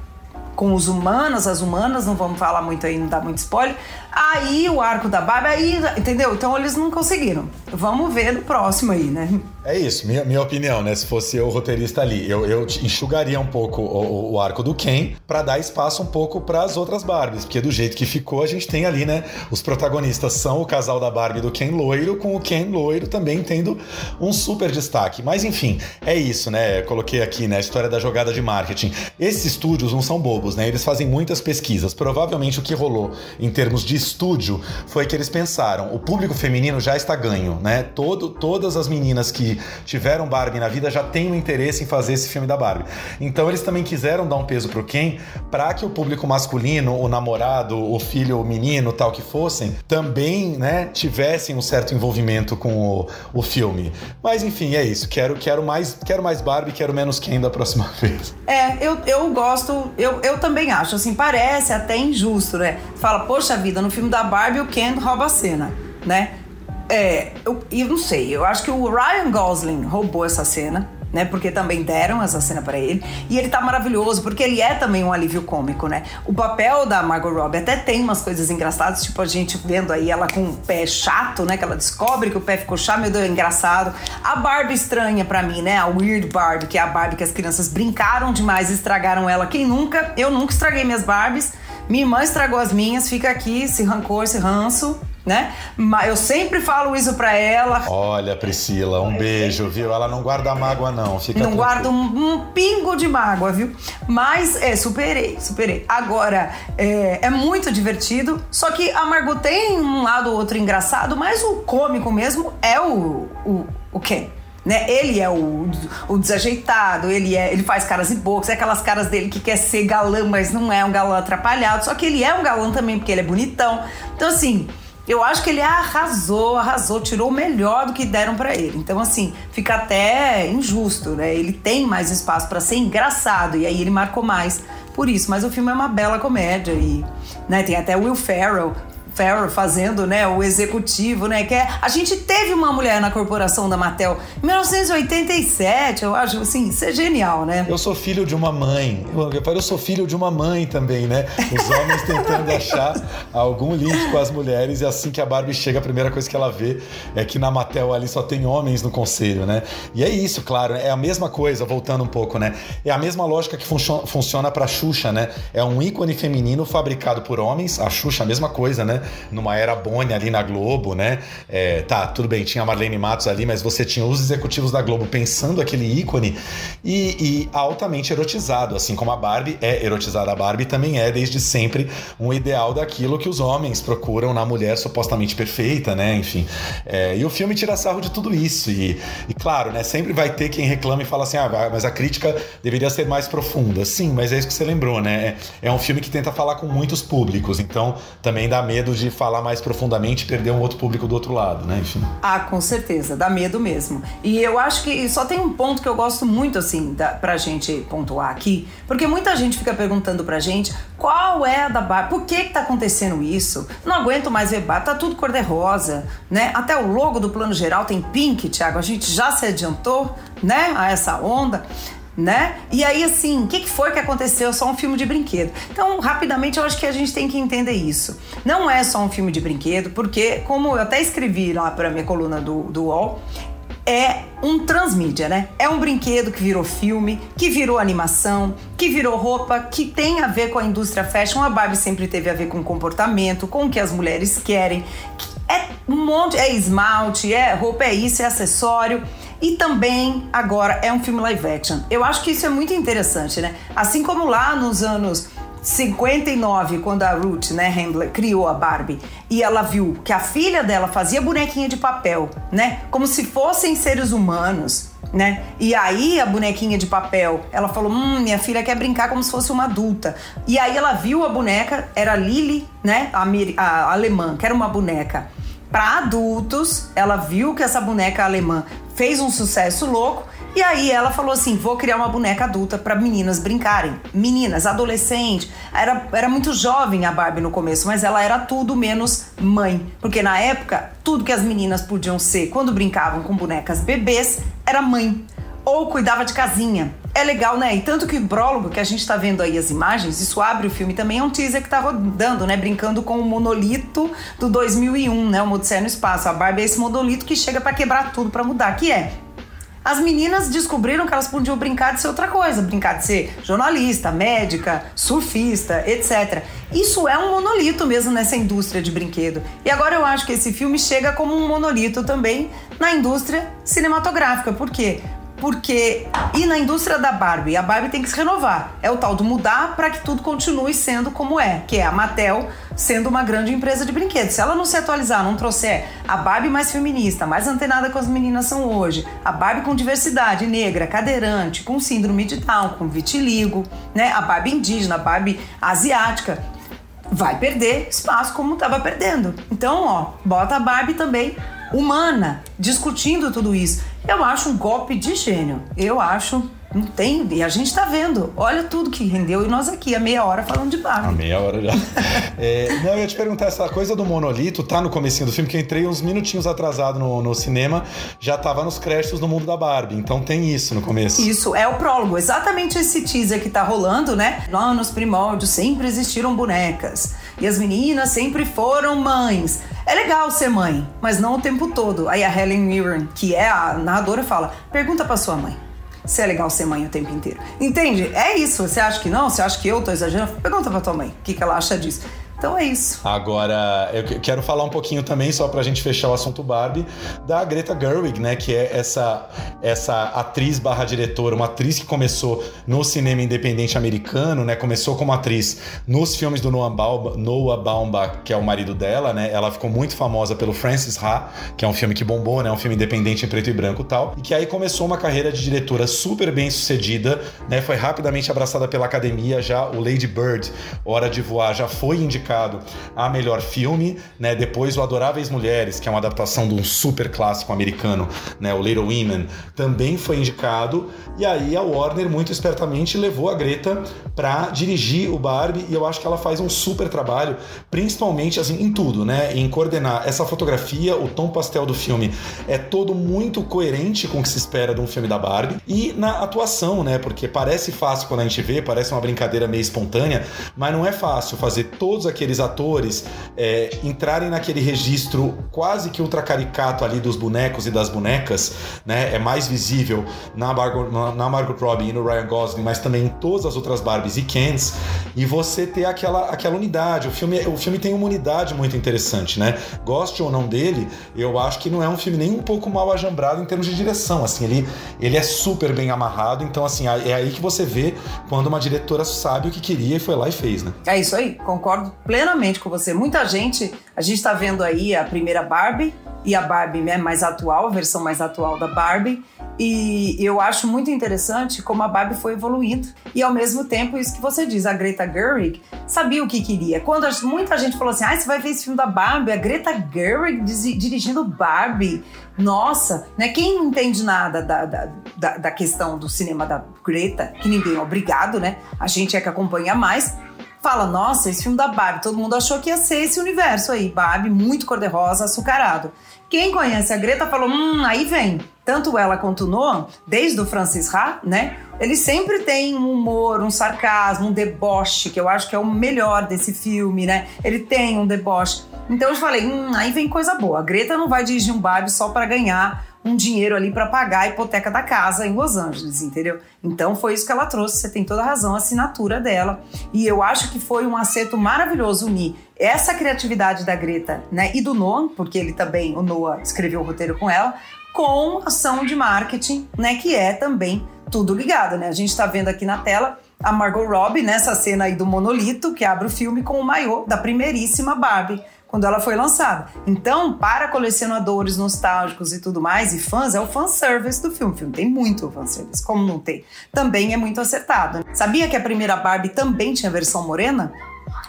com os humanos, as humanas, não vamos falar muito aí, não dá muito spoiler. Aí o arco da Barbie, aí, entendeu? Então eles não conseguiram. Vamos ver no próximo aí, né? É isso, minha, minha opinião, né? Se fosse eu o roteirista ali, eu, eu enxugaria um pouco o, o arco do Ken para dar espaço um pouco para as outras Barbies, porque do jeito que ficou, a gente tem ali, né? Os protagonistas são o casal da Barbie do Ken loiro, com o Ken loiro também tendo um super destaque. Mas enfim, é isso, né? Eu coloquei aqui, né? A história da jogada de marketing. Esses estúdios não são bobos, né? Eles fazem muitas pesquisas. Provavelmente o que rolou em termos de estúdio foi que eles pensaram: o público feminino já está ganho, né? Todo, todas as meninas que tiveram Barbie na vida já têm um interesse em fazer esse filme da Barbie. Então eles também quiseram dar um peso pro Ken para que o público masculino, o namorado, o filho, o menino, tal que fossem, também, né, tivessem um certo envolvimento com o, o filme. Mas enfim, é isso. Quero, quero mais, quero mais Barbie, quero menos Ken da próxima vez. É, eu, eu gosto, eu, eu também acho, assim, parece até injusto, né? Fala, poxa vida, no filme da Barbie o Ken rouba a cena, né? É, eu, eu não sei, eu acho que o Ryan Gosling roubou essa cena, né? Porque também deram essa cena para ele. E ele tá maravilhoso, porque ele é também um alívio cômico, né? O papel da Margot Robbie até tem umas coisas engraçadas, tipo a gente vendo aí ela com o pé chato, né? Que ela descobre que o pé ficou chato, meu Deus, é engraçado. A Barbie estranha para mim, né? A Weird Barbie, que é a Barbie que as crianças brincaram demais estragaram ela. Quem nunca? Eu nunca estraguei minhas Barbies. Minha irmã estragou as minhas, fica aqui, esse rancor, esse ranço, né? Mas eu sempre falo isso pra ela. Olha, Priscila, um beijo, viu? Ela não guarda mágoa, não. Fica não tranquilo. guarda um, um pingo de mágoa, viu? Mas, é, superei, superei. Agora, é, é muito divertido, só que a Margot tem um lado ou outro engraçado, mas o cômico mesmo é o, o, o Ken. Né? Ele é o, o desajeitado, ele, é, ele faz caras e bocas, é aquelas caras dele que quer ser galã, mas não é um galã atrapalhado, só que ele é um galã também, porque ele é bonitão. Então, assim, eu acho que ele arrasou, arrasou, tirou o melhor do que deram para ele. Então, assim, fica até injusto, né? Ele tem mais espaço para ser engraçado e aí ele marcou mais por isso. Mas o filme é uma bela comédia e né, tem até Will Ferrell Farrell fazendo, né, o executivo, né, que é, a gente teve uma mulher na corporação da Mattel em 1987, eu acho, assim, isso é genial, né? Eu sou filho de uma mãe. Eu, eu sou filho de uma mãe também, né? Os homens tentando achar algum link com as mulheres e assim que a Barbie chega, a primeira coisa que ela vê é que na Mattel ali só tem homens no conselho, né? E é isso, claro, é a mesma coisa, voltando um pouco, né? É a mesma lógica que funcio funciona pra Xuxa, né? É um ícone feminino fabricado por homens, a Xuxa, a mesma coisa, né? Numa era Bonnie ali na Globo, né? É, tá, tudo bem, tinha a Marlene Matos ali, mas você tinha os executivos da Globo pensando aquele ícone e, e altamente erotizado, assim como a Barbie é erotizada. A Barbie também é, desde sempre, um ideal daquilo que os homens procuram na mulher supostamente perfeita, né? Enfim. É, e o filme tira sarro de tudo isso. E, e, claro, né? Sempre vai ter quem reclama e fala assim: ah, mas a crítica deveria ser mais profunda. Sim, mas é isso que você lembrou, né? É, é um filme que tenta falar com muitos públicos, então também dá medo de falar mais profundamente e perder um outro público do outro lado, né? Enfim. Ah, com certeza, dá medo mesmo. E eu acho que só tem um ponto que eu gosto muito, assim, da, pra gente pontuar aqui, porque muita gente fica perguntando pra gente qual é a da Barbie, por que que tá acontecendo isso? Não aguento mais ver Barbie, tá tudo cor-de-rosa, né? Até o logo do plano geral tem pink, Thiago, a gente já se adiantou, né, a essa onda né? E aí, assim, o que, que foi que aconteceu? Só um filme de brinquedo. Então, rapidamente, eu acho que a gente tem que entender isso. Não é só um filme de brinquedo, porque, como eu até escrevi lá para minha coluna do, do UOL, é um transmídia, né? É um brinquedo que virou filme, que virou animação, que virou roupa, que tem a ver com a indústria fashion. A Barbie sempre teve a ver com comportamento, com o que as mulheres querem. É um monte, é esmalte, é roupa, é isso, é acessório. E também agora é um filme live action. Eu acho que isso é muito interessante, né? Assim como lá nos anos 59, quando a Ruth, né, Handler, criou a Barbie, e ela viu que a filha dela fazia bonequinha de papel, né? Como se fossem seres humanos, né? E aí a bonequinha de papel, ela falou: "Hum, minha filha quer brincar como se fosse uma adulta". E aí ela viu a boneca, era Lily, né, a, a alemã, que era uma boneca para adultos. Ela viu que essa boneca alemã fez um sucesso louco e aí ela falou assim: vou criar uma boneca adulta para meninas brincarem. Meninas, adolescente. Era, era muito jovem a Barbie no começo, mas ela era tudo menos mãe. Porque na época, tudo que as meninas podiam ser quando brincavam com bonecas bebês era mãe. Ou cuidava de casinha. É legal, né? E tanto que o prólogo, que a gente tá vendo aí as imagens, isso abre o filme também, é um teaser que tá rodando, né? Brincando com o monolito do 2001, né? O Odisseia no Espaço. A Barbie é esse monolito que chega para quebrar tudo, para mudar, que é as meninas descobriram que elas podiam brincar de ser outra coisa, brincar de ser jornalista, médica, surfista, etc. Isso é um monolito mesmo nessa indústria de brinquedo. E agora eu acho que esse filme chega como um monolito também na indústria cinematográfica. Por quê? Porque e na indústria da Barbie, a Barbie tem que se renovar. É o tal do mudar para que tudo continue sendo como é, que é a Mattel sendo uma grande empresa de brinquedos. Se ela não se atualizar, não trouxer a Barbie mais feminista, mais antenada com as meninas são hoje, a Barbie com diversidade negra, cadeirante, com síndrome de Down, com vitiligo, né? A Barbie indígena, a Barbie asiática, vai perder espaço como estava perdendo. Então, ó, bota a Barbie também humana, discutindo tudo isso. Eu acho um golpe de gênio. Eu acho. Não tem. E a gente tá vendo. Olha tudo que rendeu. E nós aqui, a meia hora, falando de Barbie. A meia hora já. é, não, eu ia te perguntar, essa coisa do monolito tá no comecinho do filme, que eu entrei uns minutinhos atrasado no, no cinema, já tava nos créditos no mundo da Barbie. Então tem isso no começo. Isso, é o prólogo. Exatamente esse teaser que tá rolando, né? Lá nos primórdios sempre existiram bonecas. E as meninas sempre foram mães. É legal ser mãe, mas não o tempo todo. Aí a Helen Mirren, que é a narradora, fala: pergunta pra sua mãe se é legal ser mãe o tempo inteiro. Entende? É isso. Você acha que não? Você acha que eu tô exagerando? Pergunta pra tua mãe o que, que ela acha disso. Então é isso. Agora, eu quero falar um pouquinho também, só pra gente fechar o assunto Barbie, da Greta Gerwig, né? Que é essa, essa atriz barra diretora, uma atriz que começou no cinema independente americano, né? Começou como atriz nos filmes do Noah, Baum, Noah Baumbach, que é o marido dela, né? Ela ficou muito famosa pelo Francis Ha, que é um filme que bombou, né? Um filme independente em preto e branco e tal. E que aí começou uma carreira de diretora super bem sucedida, né? Foi rapidamente abraçada pela academia já. O Lady Bird, Hora de Voar, já foi indicado indicado a melhor filme, né? Depois o Adoráveis Mulheres, que é uma adaptação de um super clássico americano, né? O Little Women, também foi indicado. E aí a Warner muito espertamente levou a Greta para dirigir o Barbie e eu acho que ela faz um super trabalho, principalmente assim em tudo, né? Em coordenar essa fotografia, o tom pastel do filme é todo muito coerente com o que se espera de um filme da Barbie e na atuação, né? Porque parece fácil quando a gente vê, parece uma brincadeira meio espontânea, mas não é fácil fazer todos aqueles atores é, entrarem naquele registro quase que ultra caricato ali dos bonecos e das bonecas, né? É mais visível na Margot, na Margot Robbie e no Ryan Gosling, mas também em todas as outras Barbies e Kens, e você ter aquela, aquela unidade. O filme, o filme tem uma unidade muito interessante, né? Goste ou não dele, eu acho que não é um filme nem um pouco mal ajambrado em termos de direção, assim, ele, ele é super bem amarrado, então assim, é aí que você vê quando uma diretora sabe o que queria e foi lá e fez, né? É isso aí, concordo plenamente com você. Muita gente, a gente está vendo aí a primeira Barbie e a Barbie né, mais atual, a versão mais atual da Barbie. E eu acho muito interessante como a Barbie foi evoluindo. E ao mesmo tempo, isso que você diz, a Greta Gerwig sabia o que queria. Quando muita gente falou assim: ah, você vai ver esse filme da Barbie, a Greta Gerwig dirigindo Barbie. Nossa, né? Quem não entende nada da, da, da, questão do cinema da Greta, que ninguém é obrigado, né? A gente é que acompanha mais fala: nossa, esse filme da Barbie, todo mundo achou que ia ser esse universo aí, Barbie, muito cor-de-rosa, açucarado. Quem conhece a Greta falou: hum, aí vem. Tanto ela quanto o Noah, desde o Francis Ha, né? Eles sempre têm um humor, um sarcasmo, um deboche, que eu acho que é o melhor desse filme, né? Ele tem um deboche. Então eu falei: hum, aí vem coisa boa. A Greta não vai dirigir um Barbie só para ganhar um dinheiro ali para pagar a hipoteca da casa em Los Angeles, entendeu? Então foi isso que ela trouxe, você tem toda a razão, a assinatura dela. E eu acho que foi um acerto maravilhoso unir essa criatividade da Greta, né, e do Noah, porque ele também, o Noah escreveu o roteiro com ela, com ação de marketing, né, que é também tudo ligado, né? A gente está vendo aqui na tela a Margot Robbie nessa cena aí do monolito que abre o filme com o maiô da primeiríssima Barbie quando ela foi lançada. Então, para colecionadores nostálgicos e tudo mais, e fãs, é o fanservice do filme. O filme tem muito fanservice, como não tem. Também é muito acertado. Sabia que a primeira Barbie também tinha versão morena?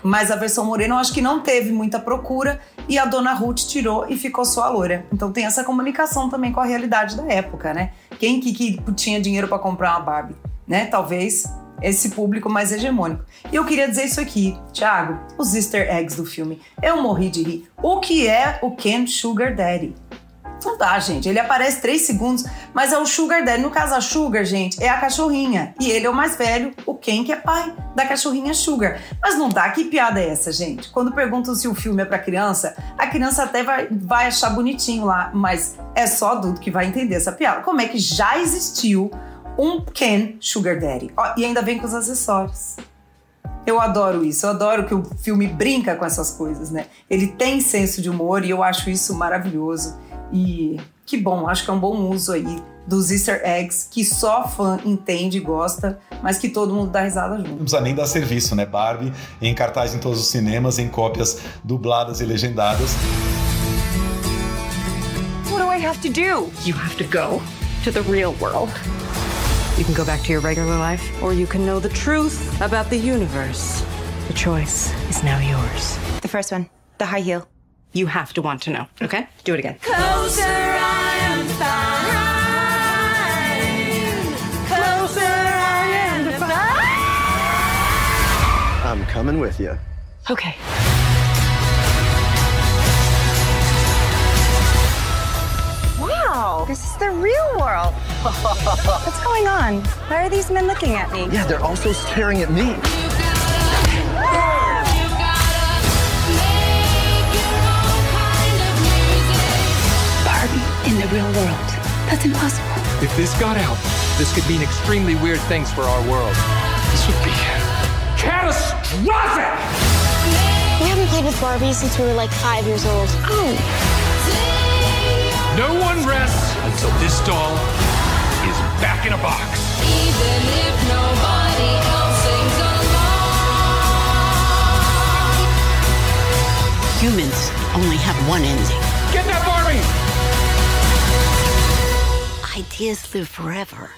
Mas a versão morena eu acho que não teve muita procura e a dona Ruth tirou e ficou só a loira. Então tem essa comunicação também com a realidade da época, né? Quem que, que tinha dinheiro para comprar uma Barbie, né? Talvez esse público mais hegemônico. E eu queria dizer isso aqui, Thiago, os easter eggs do filme. Eu morri de rir. O que é o Ken Sugar Daddy? Não dá, gente. Ele aparece três segundos, mas é o Sugar Daddy. No caso, a Sugar, gente, é a cachorrinha. E ele é o mais velho, o Ken, que é pai da cachorrinha Sugar. Mas não dá. Que piada é essa, gente? Quando perguntam se o filme é para criança, a criança até vai, vai achar bonitinho lá, mas é só adulto que vai entender essa piada. Como é que já existiu um Ken Sugar Daddy. Ó, e ainda vem com os acessórios. Eu adoro isso, eu adoro que o filme brinca com essas coisas, né? Ele tem senso de humor e eu acho isso maravilhoso. E que bom, acho que é um bom uso aí dos easter eggs que só fã entende e gosta, mas que todo mundo dá risada junto. Não precisa nem dar serviço, né? Barbie em cartaz em todos os cinemas, em cópias dubladas e legendadas. What do I have to do? You have to go to the real world. You can go back to your regular life, or you can know the truth about the universe. The choice is now yours. The first one, the high heel. You have to want to know, okay? Do it again. Closer, I am fine. Closer, I am fine. I'm coming with you. Okay. Wow, this is the real world. What's going on? Why are these men looking at me? Yeah, they're also staring at me. Barbie in the real world. That's impossible. If this got out, this could mean extremely weird things for our world. This would be catastrophic! We haven't played with Barbie since we were like five years old. Oh. No one rests until this doll is back in a box. Even if nobody else sings along. Humans only have one ending. Get that Barbie! Ideas live forever.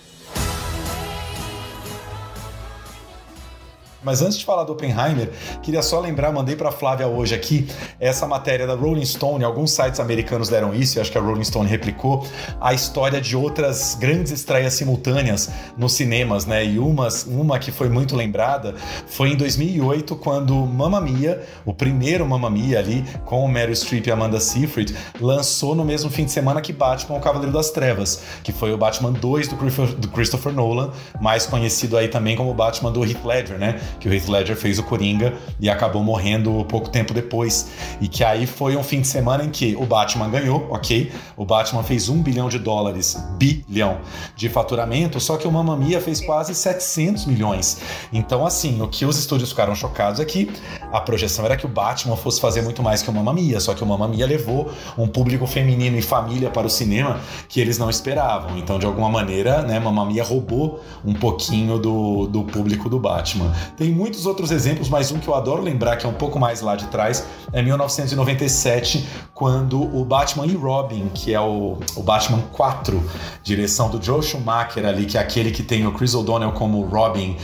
Mas antes de falar do Oppenheimer, queria só lembrar, mandei para Flávia hoje aqui essa matéria da Rolling Stone, alguns sites americanos deram isso, e acho que a Rolling Stone replicou a história de outras grandes estreias simultâneas nos cinemas, né? E umas, uma que foi muito lembrada foi em 2008, quando Mamma Mia, o primeiro Mamma Mia ali, com o Meryl Streep e Amanda Seyfried, lançou no mesmo fim de semana que Batman, o Cavaleiro das Trevas, que foi o Batman 2 do Christopher Nolan, mais conhecido aí também como Batman do Heath Ledger, né? Que o Heath Ledger fez o Coringa e acabou morrendo pouco tempo depois. E que aí foi um fim de semana em que o Batman ganhou, ok? O Batman fez um bilhão de dólares, bilhão de faturamento, só que o Mamma Mia fez quase 700 milhões. Então, assim, o que os estúdios ficaram chocados é que a projeção era que o Batman fosse fazer muito mais que o Mamma Mia, só que o Mamma Mia levou um público feminino e família para o cinema que eles não esperavam. Então, de alguma maneira, né, Mamma Mia roubou um pouquinho do, do público do Batman. Tem muitos outros exemplos, mas um que eu adoro lembrar, que é um pouco mais lá de trás, é 1997, quando o Batman e Robin, que é o, o Batman 4, direção do Joe Schumacher ali, que é aquele que tem o Chris O'Donnell como Robin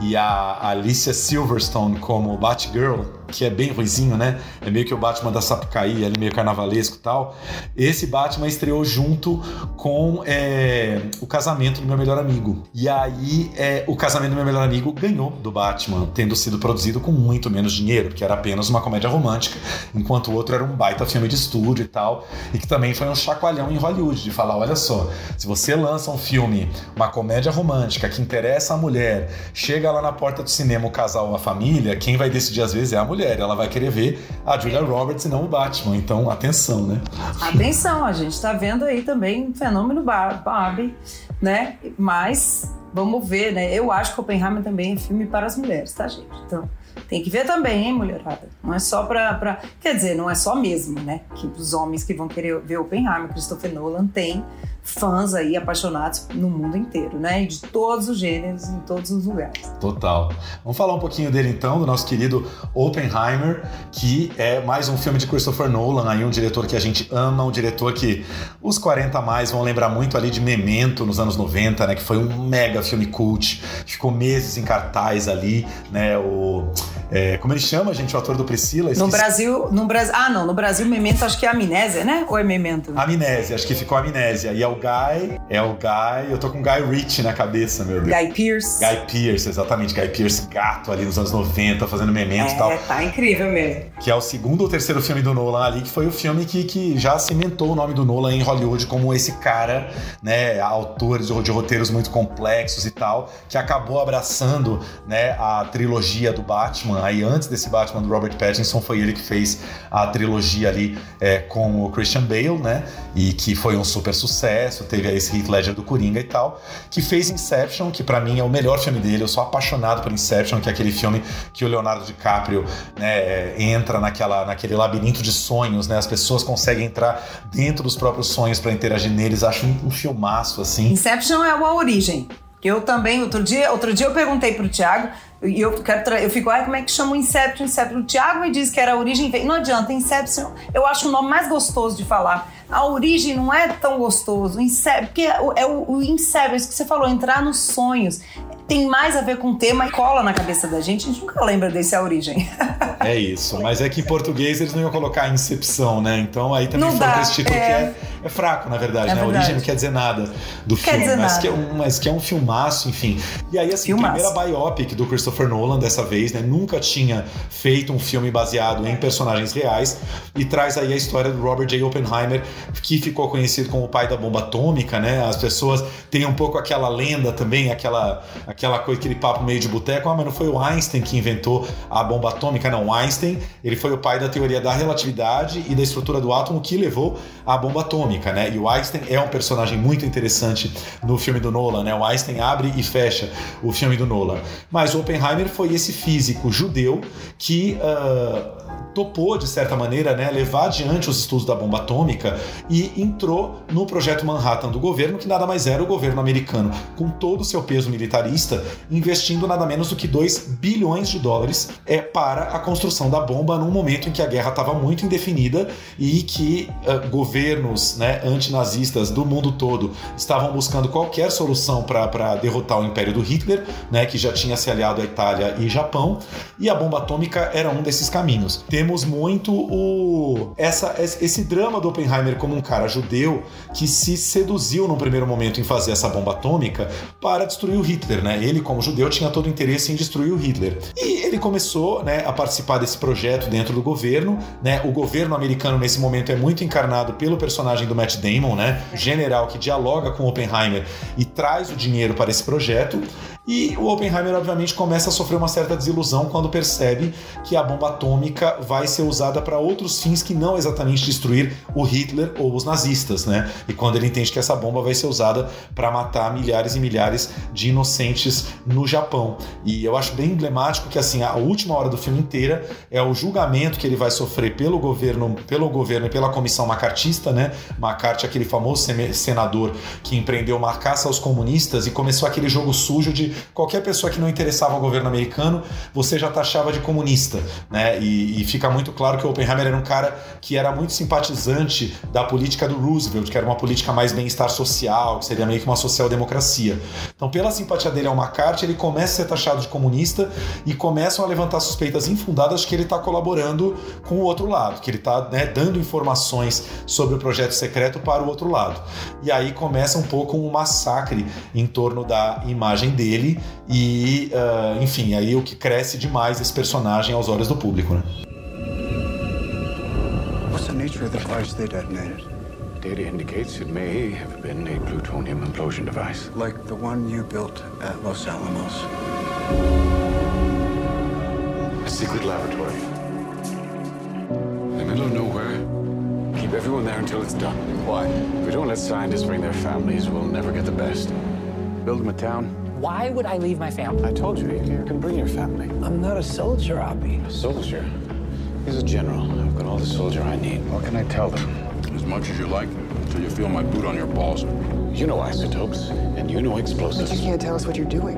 e a Alicia Silverstone como Batgirl, que é bem ruizinho, né? É meio que o Batman da Sapucaí, ali meio carnavalesco e tal. Esse Batman estreou junto com é, o casamento do meu melhor amigo. E aí, é, o casamento do meu melhor amigo ganhou do Batman, tendo sido produzido com muito menos dinheiro, porque era apenas uma comédia romântica, enquanto o outro era um baita filme de estúdio e tal, e que também foi um chacoalhão em Hollywood, de falar: olha só, se você lança um filme, uma comédia romântica que interessa a mulher, chega lá na porta do cinema o casal ou a família, quem vai decidir às vezes é a mulher ela vai querer ver a Julia Roberts e não o Batman. Então, atenção, né? Atenção, a gente tá vendo aí também um fenômeno Barbie, né? Mas vamos ver, né? Eu acho que Oppenheimer também é filme para as mulheres, tá, gente? Então, tem que ver também, hein, mulherada? Não é só pra, pra. Quer dizer, não é só mesmo, né? Que os homens que vão querer ver Oppenheimer, Christopher Nolan, tem fãs aí apaixonados no mundo inteiro, né? E de todos os gêneros, em todos os lugares. Total. Vamos falar um pouquinho dele então, do nosso querido Oppenheimer, que é mais um filme de Christopher Nolan, aí um diretor que a gente ama, um diretor que os 40 a mais vão lembrar muito ali de Memento nos anos 90, né? Que foi um mega filme cult, ficou meses em cartaz ali, né? O é, como ele chama, gente, o ator do Priscila? Esqueci. No Brasil, no Brasil, ah não, no Brasil Memento acho que é Amnésia, né? Ou é Memento? Amnésia, acho que ficou Amnésia. E é o Guy, é o Guy, eu tô com Guy Ritchie na cabeça, meu Deus. Guy Pearce. Guy Pearce, exatamente, Guy Pearce gato ali nos anos 90, fazendo Memento é, e tal. tá incrível mesmo. Que é o segundo ou terceiro filme do Nolan ali, que foi o filme que, que já cimentou o nome do Nolan em Hollywood como esse cara, né, autor de, de roteiros muito complexos e tal, que acabou abraçando, né, a trilogia do Batman Batman. Aí antes desse Batman do Robert Pattinson foi ele que fez a trilogia ali é, com o Christian Bale, né? E que foi um super sucesso. Teve aí esse Heath Ledger do Coringa e tal. Que fez Inception, que para mim é o melhor filme dele. Eu sou apaixonado por Inception, que é aquele filme que o Leonardo DiCaprio né, entra naquela, naquele labirinto de sonhos, né? As pessoas conseguem entrar dentro dos próprios sonhos para interagir neles. Acho um, filmaço assim. Inception é a origem. Eu também, outro dia, outro dia eu perguntei pro Thiago e eu, quero eu fico, ai, como é que chama o Inception? Inception. O Thiago me disse que era a origem. Não adianta, Inception eu acho o nome mais gostoso de falar. A origem não é tão gostoso. Inception, porque é o, é o Inception, isso que você falou, entrar nos sonhos tem mais a ver com o tema e cola na cabeça da gente. A gente nunca lembra desse a origem. É isso, mas é que em português eles não iam colocar incepção, né? Então aí também foi esse título é... que é, é, fraco, na verdade, é né? A origem não quer dizer nada do quer filme, mas, nada. Que é um, mas que é um filmaço, enfim. E aí, assim, filmaço. primeira biopic do Christopher Nolan dessa vez, né? Nunca tinha feito um filme baseado em personagens reais e traz aí a história do Robert J. Oppenheimer, que ficou conhecido como o pai da bomba atômica, né? As pessoas têm um pouco aquela lenda também, aquela aquela coisa, aquele papo meio de boteco, ah, mas não foi o Einstein que inventou a bomba atômica, não. O Einstein, ele foi o pai da teoria da relatividade e da estrutura do átomo que levou à bomba atômica, né? E o Einstein é um personagem muito interessante no filme do Nolan, né? O Einstein abre e fecha o filme do Nolan. Mas Oppenheimer foi esse físico judeu que uh, topou, de certa maneira, né, levar adiante os estudos da bomba atômica e entrou no projeto Manhattan do governo, que nada mais era o governo americano, com todo o seu peso militarista, investindo nada menos do que 2 bilhões de dólares é, para a construção da bomba num momento em que a guerra estava muito indefinida e que uh, governos né, antinazistas do mundo todo estavam buscando qualquer solução para derrotar o império do Hitler, né, que já tinha se aliado à Itália e Japão, e a bomba atômica era um desses caminhos. Temos muito o essa, esse drama do Oppenheimer como um cara judeu que se seduziu num primeiro momento em fazer essa bomba atômica para destruir o Hitler, né? Ele, como judeu, tinha todo o interesse em destruir o Hitler. E ele começou né, a participar desse projeto dentro do governo, né? O governo americano, nesse momento, é muito encarnado pelo personagem do Matt Damon, né? General que dialoga com Oppenheimer e traz o dinheiro para esse projeto. E o Oppenheimer, obviamente, começa a sofrer uma certa desilusão quando percebe que a bomba atômica vai ser usada para outros fins que não exatamente destruir o Hitler ou os nazistas, né? E quando ele entende que essa bomba vai ser usada para matar milhares e milhares de inocentes no Japão. E eu acho bem emblemático que assim a última hora do filme inteira é o julgamento que ele vai sofrer pelo governo, pelo governo e pela comissão macartista, né? McCarthy, aquele famoso senador que empreendeu uma caça aos comunistas e começou aquele jogo sujo de qualquer pessoa que não interessava ao governo americano, você já taxava de comunista, né? E, e fica muito claro que o Oppenheimer era um cara que era muito simpatizante da política do Roosevelt, que era uma política mais bem-estar social, que seria meio que uma social-democracia. Então, pela simpatia dele ao McCarthy, ele começa a ser taxado de comunista e começam a levantar suspeitas infundadas que ele está colaborando com o outro lado, que ele está né, dando informações sobre o projeto secreto para o outro lado. E aí começa um pouco um massacre em torno da imagem dele dele e, uh, enfim, aí o que cresce demais esse personagem aos olhos do público, né? What's the nature of the device they detonated? Data indicates it may have been a plutonium implosion device. Like the one you built at Los Alamos. A secret laboratory. In the middle of nowhere. Keep everyone there until it's done. Why? If we don't let scientists bring their families, we'll never get the best. Build them a town, why would I leave my family? I told you, you can bring your family. I'm not a soldier, Abby. A soldier? He's a general. I've got all the soldier I need. What can I tell them? As much as you like, until you feel my boot on your balls. You know isotopes, and you know explosives. But you can't tell us what you're doing.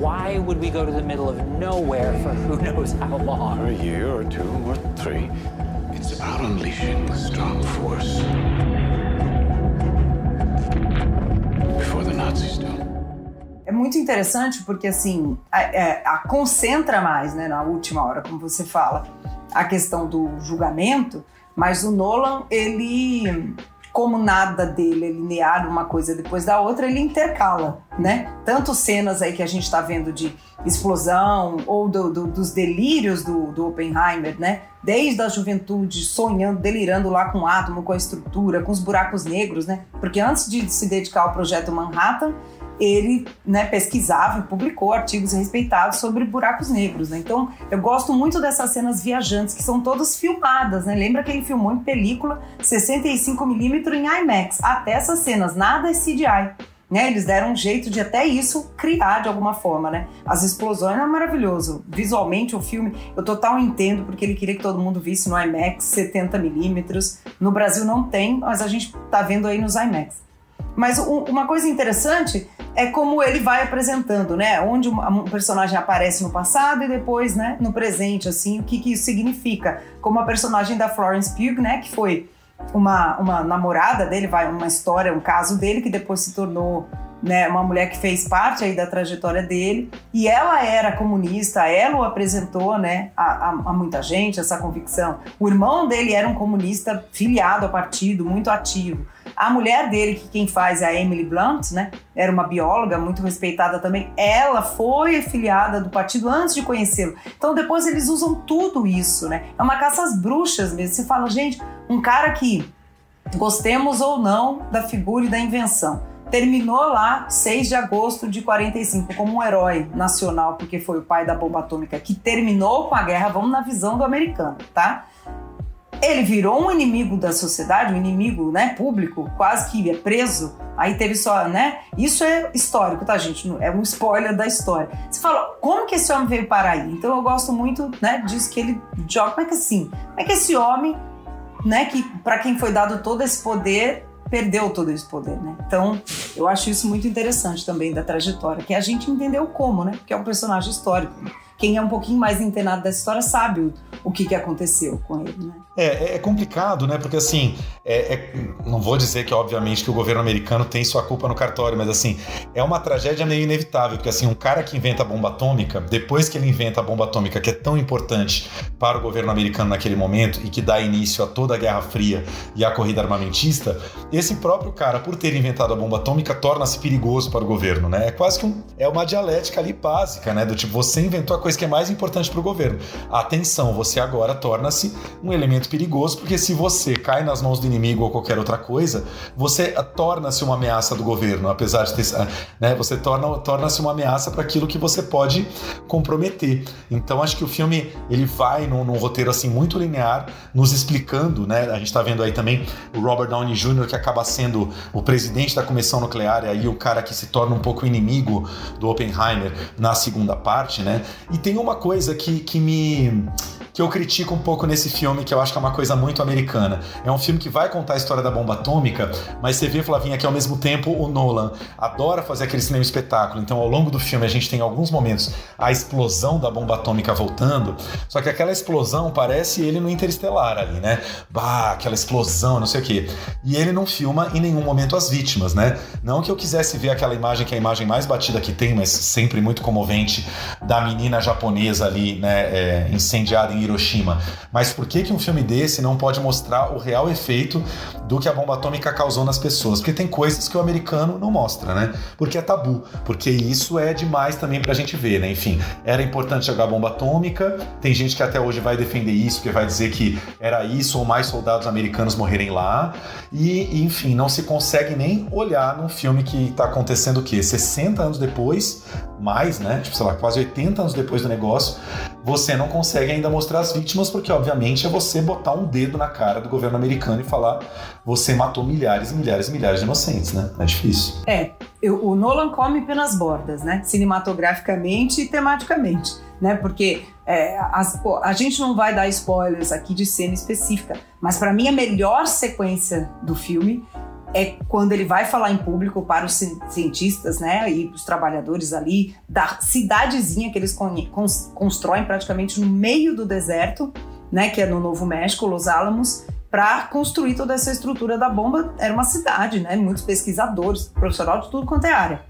Why would we go to the middle of nowhere for who knows how long? For a year or two or three. It's about unleashing a strong force. É muito interessante porque, assim, a, a, é, a, concentra mais, né, na última hora, como você fala, a questão do julgamento, mas o Nolan, ele, como nada dele é linear, uma coisa depois da outra, ele intercala, né? Tanto cenas aí que a gente está vendo de explosão ou do, do, dos delírios do, do Oppenheimer, né? Desde a juventude, sonhando, delirando lá com o átomo, com a estrutura, com os buracos negros, né? Porque antes de se dedicar ao projeto Manhattan, ele né, pesquisava e publicou artigos respeitados sobre buracos negros. Né? Então, eu gosto muito dessas cenas viajantes, que são todas filmadas. Né? Lembra que ele filmou em película 65mm em IMAX. Até essas cenas, nada é CGI. Né, eles deram um jeito de até isso criar de alguma forma, né? As explosões é maravilhoso. Visualmente o filme, eu total entendo porque ele queria que todo mundo visse no IMAX 70 milímetros. No Brasil não tem, mas a gente tá vendo aí nos IMAX. Mas um, uma coisa interessante é como ele vai apresentando, né? Onde um personagem aparece no passado e depois, né, no presente, assim, o que, que isso significa. Como a personagem da Florence Pugh, né, que foi uma, uma namorada dele, vai uma história, um caso dele que depois se tornou né, uma mulher que fez parte aí da trajetória dele, e ela era comunista, ela o apresentou né, a, a, a, muita gente, essa convicção. O irmão dele era um comunista filiado ao partido, muito ativo. A mulher dele, que quem faz é a Emily Blunt, né? Era uma bióloga muito respeitada também. Ela foi filiada do partido antes de conhecê-lo. Então depois eles usam tudo isso, né? É uma caça às bruxas mesmo. Você fala, gente, um cara que gostemos ou não da figura e da invenção. Terminou lá 6 de agosto de 45 como um herói nacional, porque foi o pai da bomba atômica que terminou com a guerra, vamos na visão do americano, tá? Ele virou um inimigo da sociedade, um inimigo, né, público, quase que é preso. Aí teve só, né? Isso é histórico, tá, gente? É um spoiler da história. Você fala, como que esse homem veio parar aí? Então eu gosto muito, né, disso que ele joga. Como é que assim? Como é que esse homem, né, que para quem foi dado todo esse poder, perdeu todo esse poder, né? Então, eu acho isso muito interessante também da trajetória, que a gente entendeu como, né? Porque é um personagem histórico. Quem é um pouquinho mais antenado dessa história sabe o, que, que aconteceu com ele, né? É, é complicado, né? Porque assim, é, é, não vou dizer que, obviamente, que o governo americano tem sua culpa no cartório, mas assim, é uma tragédia meio inevitável, porque assim, um cara que inventa a bomba atômica, depois que ele inventa a bomba atômica, que é tão importante para o governo americano naquele momento e que dá início a toda a Guerra Fria e a corrida armamentista, esse próprio cara, por ter inventado a bomba atômica, torna-se perigoso para o governo, né? É quase que um, é uma dialética ali básica, né? Do tipo, você inventou a coisa que é mais importante para o governo. Atenção, você agora torna-se um elemento perigoso, porque se você cai nas mãos do inimigo ou qualquer outra coisa, você torna-se uma ameaça do governo, apesar de ter, né? Você torna torna-se uma ameaça para aquilo que você pode comprometer. Então acho que o filme ele vai num, num roteiro assim muito linear, nos explicando, né? A gente está vendo aí também o Robert Downey Jr. que acaba sendo o presidente da comissão nuclear e aí o cara que se torna um pouco inimigo do Oppenheimer na segunda parte, né? E tem uma coisa que, que me que eu critico um pouco nesse filme, que eu acho que é uma coisa muito americana. É um filme que vai contar a história da bomba atômica, mas você vê, Flavinha, que ao mesmo tempo o Nolan adora fazer aquele cinema espetáculo. Então, ao longo do filme, a gente tem alguns momentos a explosão da bomba atômica voltando, só que aquela explosão parece ele no Interestelar ali, né? Bah, aquela explosão, não sei o quê. E ele não filma em nenhum momento as vítimas, né? Não que eu quisesse ver aquela imagem, que é a imagem mais batida que tem, mas sempre muito comovente, da menina japonesa ali, né, é, incendiada em Hiroshima. Mas por que, que um filme desse não pode mostrar o real efeito do que a bomba atômica causou nas pessoas? Porque tem coisas que o americano não mostra, né? Porque é tabu, porque isso é demais também pra gente ver, né? Enfim, era importante jogar bomba atômica, tem gente que até hoje vai defender isso, que vai dizer que era isso ou mais soldados americanos morrerem lá, e enfim, não se consegue nem olhar num filme que tá acontecendo o quê? 60 anos depois, mais, né? Tipo, sei lá, quase 80 anos depois do negócio, você não consegue ainda mostrar as vítimas, porque obviamente é você botar um dedo na cara do governo americano e falar você matou milhares e milhares e milhares de inocentes, né? É difícil. É, eu, o Nolan come penas bordas, né? Cinematograficamente e tematicamente, né? Porque é, as, pô, a gente não vai dar spoilers aqui de cena específica, mas para mim a melhor sequência do filme é quando ele vai falar em público para os cientistas, né, e os trabalhadores ali da cidadezinha que eles constroem praticamente no meio do deserto, né, que é no Novo México, Los Alamos, para construir toda essa estrutura da bomba. Era uma cidade, né, muitos pesquisadores, profissional de tudo quanto é área.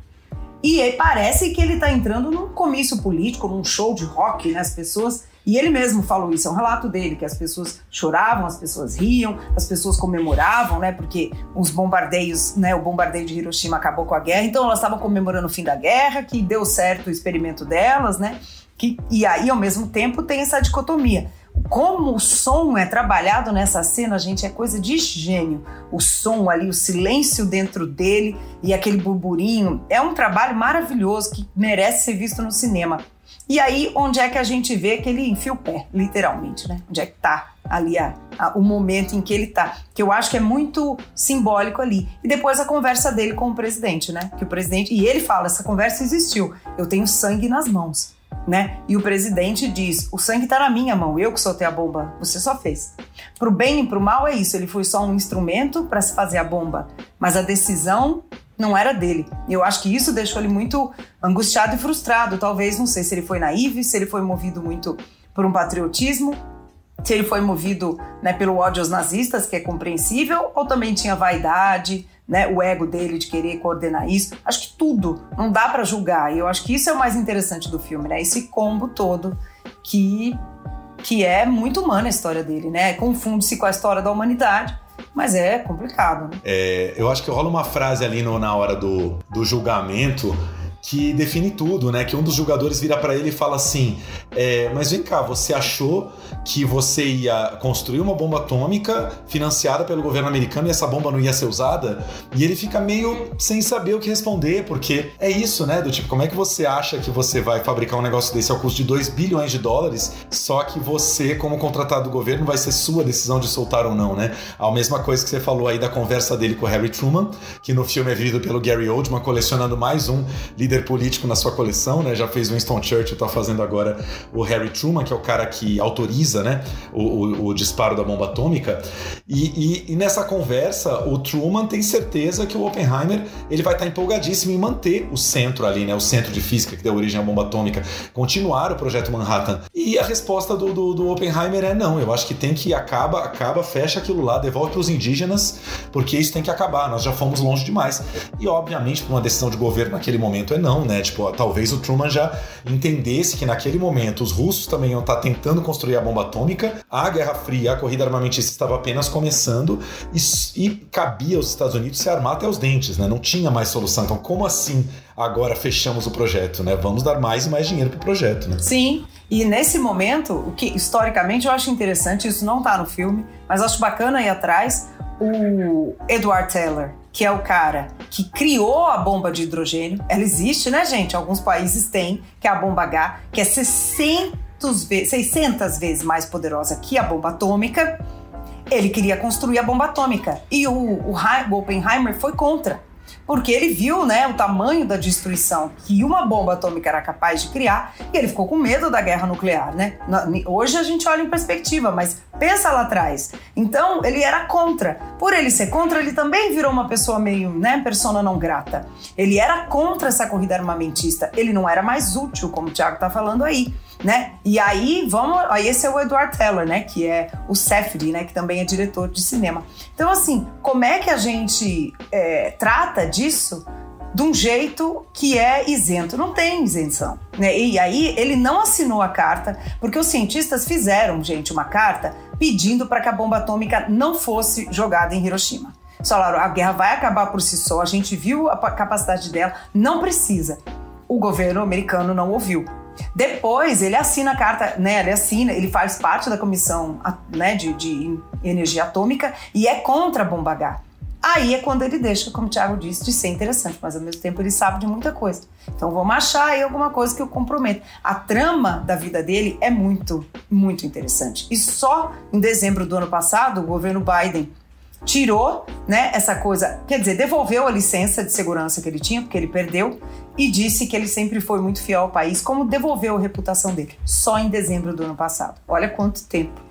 E parece que ele está entrando num comício político, num show de rock, né, as pessoas e ele mesmo falou isso, é um relato dele, que as pessoas choravam, as pessoas riam, as pessoas comemoravam, né? Porque os bombardeios, né? O bombardeio de Hiroshima acabou com a guerra, então elas estavam comemorando o fim da guerra, que deu certo o experimento delas, né? Que, e aí, ao mesmo tempo, tem essa dicotomia. Como o som é trabalhado nessa cena, gente, é coisa de gênio. O som ali, o silêncio dentro dele e aquele burburinho. É um trabalho maravilhoso que merece ser visto no cinema. E aí, onde é que a gente vê que ele enfia o pé, literalmente, né? Onde é que tá ali a, a, o momento em que ele tá? Que eu acho que é muito simbólico ali. E depois a conversa dele com o presidente, né? Que o presidente. E ele fala: essa conversa existiu. Eu tenho sangue nas mãos, né? E o presidente diz: o sangue tá na minha mão, eu que soltei a bomba, você só fez. Pro bem e pro mal é isso, ele foi só um instrumento para se fazer a bomba, mas a decisão não era dele. E eu acho que isso deixou ele muito angustiado e frustrado. Talvez, não sei se ele foi naivo, se ele foi movido muito por um patriotismo, se ele foi movido né, pelo ódio aos nazistas, que é compreensível, ou também tinha vaidade, né, o ego dele de querer coordenar isso. Acho que tudo não dá para julgar. E eu acho que isso é o mais interessante do filme, né? Esse combo todo que que é muito humana a história dele, né? Confunde-se com a história da humanidade mas é complicado. Né? É, eu acho que rola uma frase ali no, na hora do, do julgamento que define tudo, né? Que um dos jogadores vira para ele e fala assim: é, Mas vem cá, você achou que você ia construir uma bomba atômica financiada pelo governo americano e essa bomba não ia ser usada? E ele fica meio sem saber o que responder, porque é isso, né? Do tipo, como é que você acha que você vai fabricar um negócio desse ao custo de 2 bilhões de dólares, só que você, como contratado do governo, vai ser sua decisão de soltar ou não, né? A mesma coisa que você falou aí da conversa dele com o Harry Truman, que no filme é vivido pelo Gary Oldman, colecionando mais um líder líder político na sua coleção, né? Já fez Winston Churchill, tá fazendo agora o Harry Truman, que é o cara que autoriza, né, o, o, o disparo da bomba atômica. E, e, e, nessa conversa, o Truman tem certeza que o Oppenheimer ele vai estar tá empolgadíssimo em manter o centro ali, né, o centro de física que deu origem à bomba atômica, continuar o projeto Manhattan. E a resposta do, do, do Oppenheimer é não. Eu acho que tem que acaba, acaba, fecha aquilo lá, devolve para os indígenas, porque isso tem que acabar. Nós já fomos longe demais. E obviamente, por uma decisão de governo naquele momento é não, né? Tipo, talvez o Truman já entendesse que naquele momento os russos também iam estar tá tentando construir a bomba atômica, a Guerra Fria, a corrida armamentista estava apenas começando e, e cabia aos Estados Unidos se armar até os dentes, né? Não tinha mais solução. Então, como assim agora fechamos o projeto, né? Vamos dar mais e mais dinheiro para o projeto, né? Sim. E nesse momento, o que historicamente eu acho interessante, isso não está no filme, mas acho bacana ir atrás, o Edward Teller, que é o cara que criou a bomba de hidrogênio. Ela existe, né, gente? Alguns países têm, que é a bomba H, que é 600 vezes, 600 vezes mais poderosa que a bomba atômica. Ele queria construir a bomba atômica e o, o, o Oppenheimer foi contra porque ele viu né, o tamanho da destruição que uma bomba atômica era capaz de criar e ele ficou com medo da guerra nuclear. Né? Hoje a gente olha em perspectiva, mas pensa lá atrás. Então ele era contra. Por ele ser contra, ele também virou uma pessoa meio, né, persona não grata. Ele era contra essa corrida armamentista. Ele não era mais útil, como o Thiago está falando aí né? E aí, vamos, aí esse é o Edward Teller, né, que é o Safdie, né, que também é diretor de cinema. Então, assim, como é que a gente é, trata disso de um jeito que é isento? Não tem isenção, né? E aí ele não assinou a carta porque os cientistas fizeram, gente, uma carta pedindo para que a bomba atômica não fosse jogada em Hiroshima. Falaram, a guerra vai acabar por si só, a gente viu a capacidade dela, não precisa. O governo americano não ouviu. Depois ele assina a carta, né? Ele assina, ele faz parte da comissão né, de, de energia atômica e é contra a bomba H. Aí é quando ele deixa, como o Thiago disse, de ser interessante, mas ao mesmo tempo ele sabe de muita coisa. Então vamos achar aí alguma coisa que o comprometa. A trama da vida dele é muito, muito interessante. E só em dezembro do ano passado, o governo Biden tirou né, essa coisa, quer dizer, devolveu a licença de segurança que ele tinha, porque ele perdeu, e disse que ele sempre foi muito fiel ao país, como devolveu a reputação dele, só em dezembro do ano passado. Olha quanto tempo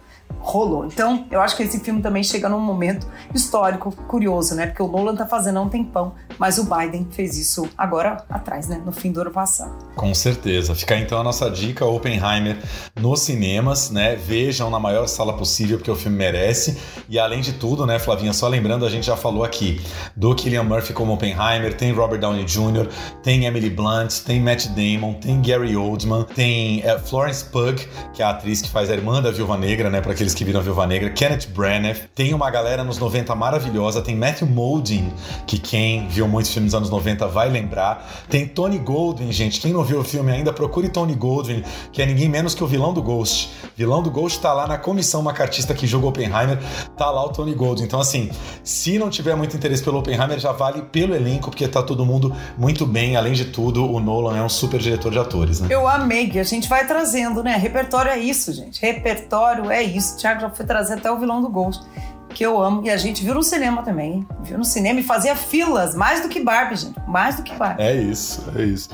rolou. Então, eu acho que esse filme também chega num momento histórico curioso, né? Porque o Nolan tá fazendo há um tempão, mas o Biden fez isso agora atrás, né? No fim do ano passado. Com certeza. Fica então a nossa dica, Oppenheimer nos cinemas, né? Vejam na maior sala possível, porque o filme merece. E além de tudo, né, Flavinha, só lembrando, a gente já falou aqui do Killian Murphy como Oppenheimer, tem Robert Downey Jr., tem Emily Blunt, tem Matt Damon, tem Gary Oldman, tem é, Florence Pugh, que é a atriz que faz a irmã da Viúva Negra, né? Para aqueles que viram a Viúva Negra, Kenneth Branagh, tem uma galera nos 90 maravilhosa, tem Matthew Modine, que quem viu muitos filmes dos anos 90 vai lembrar, tem Tony Goldwyn, gente, quem não viu o filme ainda, procure Tony Goldwyn, que é ninguém menos que o vilão do Ghost. Vilão do Ghost tá lá na comissão macartista que jogou Oppenheimer, tá lá o Tony Goldwyn. Então assim, se não tiver muito interesse pelo Oppenheimer, já vale pelo elenco, porque tá todo mundo muito bem, além de tudo, o Nolan é um super diretor de atores, né? Eu amei, que a gente vai trazendo, né? Repertório é isso, gente. Repertório é isso. Thiago já foi trazer até o vilão do Ghost, que eu amo. E a gente viu no cinema também, hein? Viu no cinema e fazia filas, mais do que Barbie, gente. Mais do que Barbie. É isso, é isso.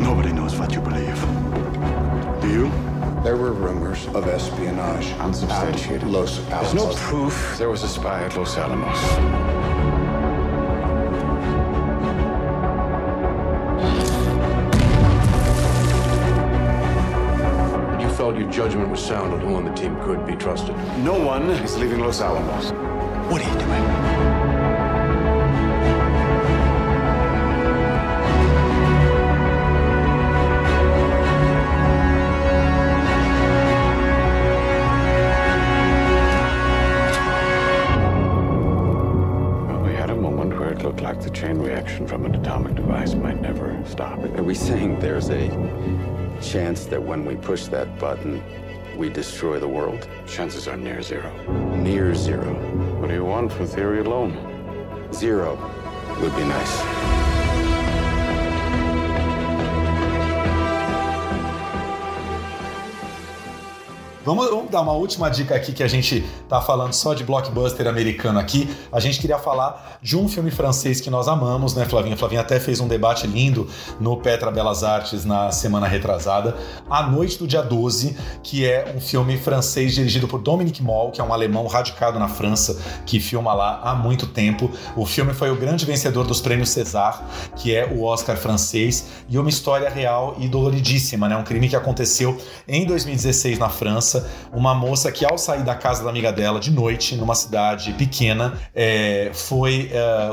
Nobody knows what you believe. Do you? There were rumors of espionage Unsubstantiated. at Los Alamos. There's no proof there was a spy at Los Alamos. You felt your judgment was sound on who on the team could be trusted. No one is leaving Los Alamos. What are you doing? We had a moment where it looked like the chain reaction from an atomic device might never stop. Are we saying there's a chance that when we push that button, we destroy the world? Chances are near zero. Near zero. What do you want for theory alone? Zero would be nice. Vamos, vamos, dar uma última dica aqui que a gente tá falando só de blockbuster americano aqui. A gente queria falar de um filme francês que nós amamos, né, Flavinha? Flavinha até fez um debate lindo no Petra Belas Artes na semana retrasada. A Noite do Dia 12, que é um filme francês dirigido por Dominique Moll, que é um alemão radicado na França, que filma lá há muito tempo. O filme foi o grande vencedor dos prêmios César, que é o Oscar francês, e uma história real e doloridíssima, né? Um crime que aconteceu em 2016 na França. Uma moça que, ao sair da casa da amiga dela de noite, numa cidade pequena, é, foi. É,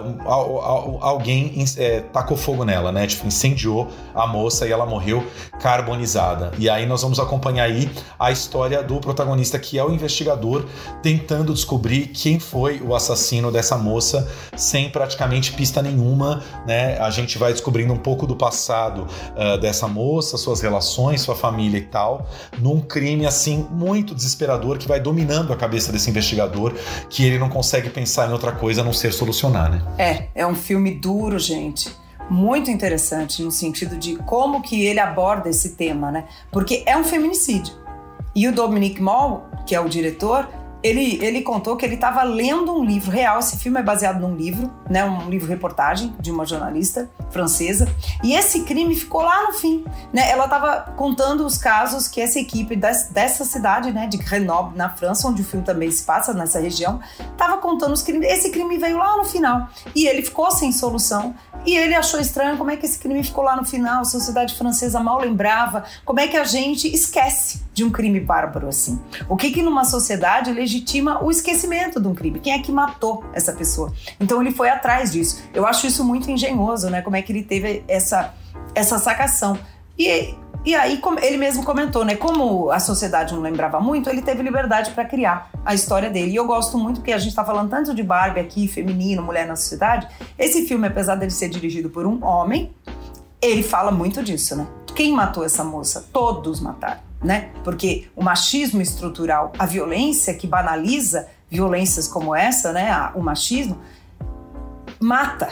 alguém é, tacou fogo nela, né? Tipo, incendiou a moça e ela morreu carbonizada. E aí nós vamos acompanhar aí a história do protagonista, que é o investigador, tentando descobrir quem foi o assassino dessa moça, sem praticamente pista nenhuma, né? A gente vai descobrindo um pouco do passado uh, dessa moça, suas relações, sua família e tal, num crime assim muito desesperador que vai dominando a cabeça desse investigador, que ele não consegue pensar em outra coisa a não ser solucionar, né? É, é um filme duro, gente muito interessante no sentido de como que ele aborda esse tema, né? Porque é um feminicídio. E o Dominique Moll, que é o diretor, ele, ele contou que ele estava lendo um livro real. Esse filme é baseado num livro, né, um livro reportagem de uma jornalista francesa. E esse crime ficou lá no fim. Né? Ela estava contando os casos que essa equipe des, dessa cidade, né, de Grenoble, na França, onde o filme também se passa nessa região, estava contando os crimes. Esse crime veio lá no final e ele ficou sem solução. E ele achou estranho como é que esse crime ficou lá no final. A sociedade francesa mal lembrava. Como é que a gente esquece de um crime bárbaro assim? O que que numa sociedade legitima o esquecimento de um crime. Quem é que matou essa pessoa? Então ele foi atrás disso. Eu acho isso muito engenhoso, né? Como é que ele teve essa, essa sacação. E, e aí, ele mesmo comentou, né? Como a sociedade não lembrava muito, ele teve liberdade para criar a história dele. E eu gosto muito, porque a gente está falando tanto de Barbie aqui, feminino, mulher na sociedade. Esse filme, apesar dele ser dirigido por um homem, ele fala muito disso, né? Quem matou essa moça? Todos mataram né? Porque o machismo estrutural, a violência que banaliza violências como essa, né? O machismo mata.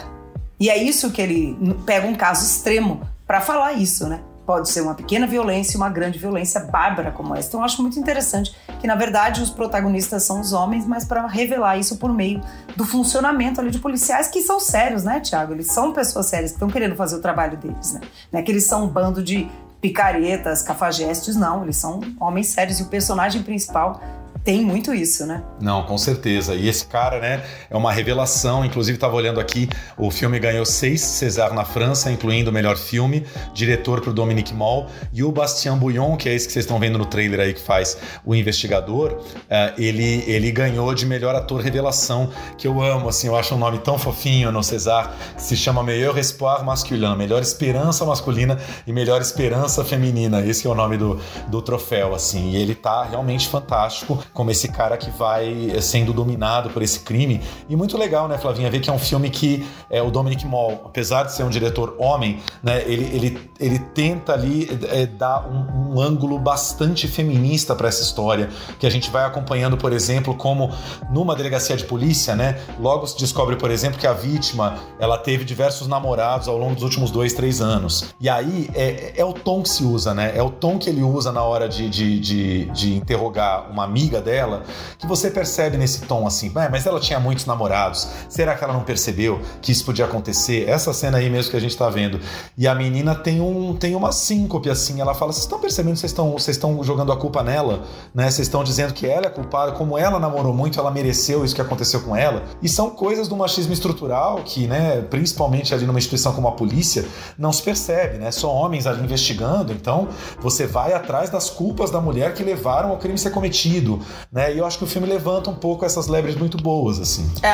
E é isso que ele pega um caso extremo para falar isso, né? Pode ser uma pequena violência uma grande violência bárbara como essa. Então eu acho muito interessante que na verdade os protagonistas são os homens, mas para revelar isso por meio do funcionamento ali de policiais que são sérios, né, Tiago? Eles são pessoas sérias que estão querendo fazer o trabalho deles, né? Não é que eles são um bando de picaretas, cafajestes, não. Eles são homens sérios e o personagem principal tem muito isso, né? Não, com certeza. E esse cara, né, é uma revelação. Inclusive, estava olhando aqui, o filme ganhou seis César na França, incluindo o melhor filme, diretor para o Dominique Moll. E o Bastien Bouillon, que é esse que vocês estão vendo no trailer aí, que faz o investigador, uh, ele, ele ganhou de melhor ator revelação, que eu amo, assim, eu acho um nome tão fofinho no César, que se chama Meilleur Espoir Masculin, Melhor Esperança Masculina e Melhor Esperança Feminina. Esse é o nome do, do troféu, assim. E ele tá realmente fantástico como esse cara que vai sendo dominado por esse crime. E muito legal, né, Flavinha, ver que é um filme que é, o Dominic Moll, apesar de ser um diretor homem, né, ele, ele, ele tenta ali é, dar um, um, ângulo bastante feminista para essa história, que a gente vai acompanhando, por exemplo, como numa delegacia de polícia, né, logo se descobre, por exemplo, que a vítima ela teve diversos namorados ao longo dos últimos dois, três anos. E aí é, é o tom que se usa, né? É o tom que ele usa na hora de, de, de, de interrogar uma amiga dela, que você percebe nesse tom assim, mas ela tinha muitos namorados, será que ela não percebeu que isso podia acontecer? Essa cena aí mesmo que a gente tá vendo. E a menina tem, um, tem uma síncope assim, ela fala, vocês estão percebendo, vocês estão, vocês estão jogando a culpa nela, né? Vocês estão dizendo que ela é culpada, como ela namorou muito, ela mereceu isso que aconteceu com ela. E são coisas do machismo estrutural que, né, principalmente ali numa instituição como a polícia, não se percebe, né? Só homens ali investigando, então você vai atrás das culpas da mulher que levaram ao crime ser cometido né? E eu acho que o filme levanta um pouco essas lebres muito boas, assim. É,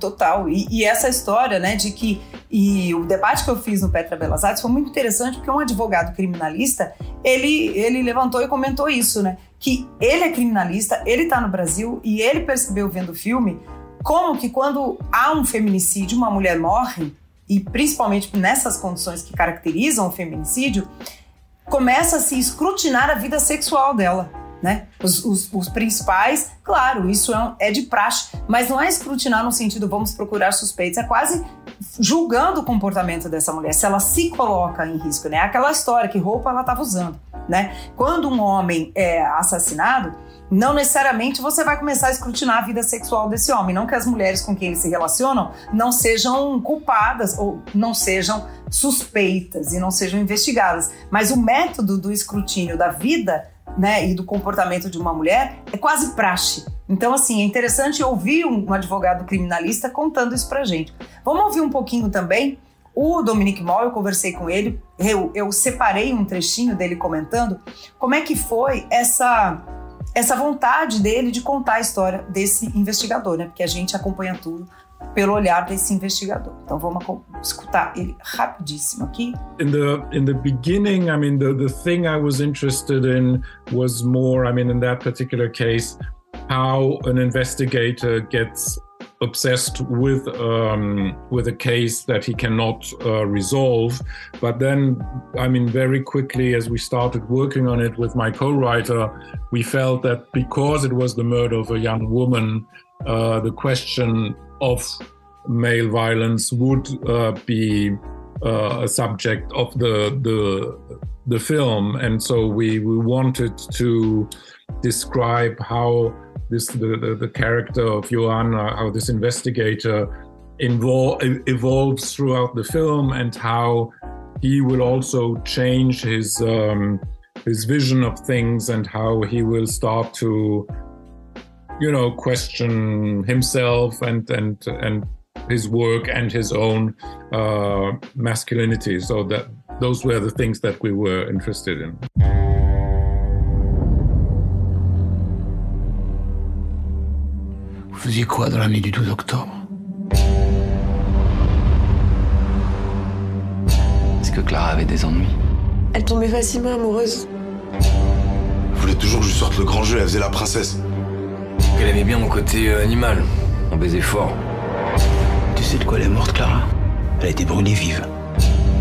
total. E, e, essa história, né, de que e o debate que eu fiz no Petra Belas Artes foi muito interessante porque um advogado criminalista ele ele levantou e comentou isso, né? Que ele é criminalista, ele está no Brasil e ele percebeu vendo o filme como que quando há um feminicídio, uma mulher morre e principalmente nessas condições que caracterizam o feminicídio, começa a se escrutinar a vida sexual dela né? Os, os, os, principais, claro, isso é, é, de praxe, mas não é escrutinar no sentido vamos procurar suspeitos, é quase julgando o comportamento dessa mulher, se ela se coloca em risco, né? Aquela história que roupa ela estava usando. né? Quando um homem é assassinado, não necessariamente você vai começar a escrutinar a vida sexual desse homem. Não que as mulheres com quem eles se relacionam não sejam culpadas ou não sejam suspeitas e não sejam investigadas. Mas o método do escrutínio da vida né, e do comportamento de uma mulher é quase praxe. Então, assim, é interessante ouvir um advogado criminalista contando isso pra gente. Vamos ouvir um pouquinho também o Dominique Moll, eu conversei com ele, eu, eu separei um trechinho dele comentando como é que foi essa essa vontade dele de contar a história desse investigador, né? Porque a gente acompanha tudo pelo olhar desse investigador. Então vamos escutar ele rapidíssimo aqui. In the in the beginning, I mean the the thing I was interested in was more, I mean in that particular case, how an investigator gets obsessed with um, with a case that he cannot uh, resolve. But then, I mean, very quickly as we started working on it with my co-writer, we felt that because it was the murder of a young woman, uh, the question of male violence would uh, be uh, a subject of the the the film, and so we we wanted to describe how this the, the, the character of Johan, uh, how this investigator invol- evolves throughout the film, and how he will also change his um, his vision of things, and how he will start to, you know, question himself and and and his work and his own uh, masculinity. So that those were the things that we were interested in. Vous faisiez quoi dans la nuit du 12 octobre Est-ce que Clara avait des ennuis Elle tombait facilement amoureuse. Vous voulez toujours que je sorte le grand jeu, elle faisait la princesse. Elle aimait bien mon côté euh, animal. On baisait fort. Tu sais de quoi elle est morte, Clara? Elle a été brûlée vive.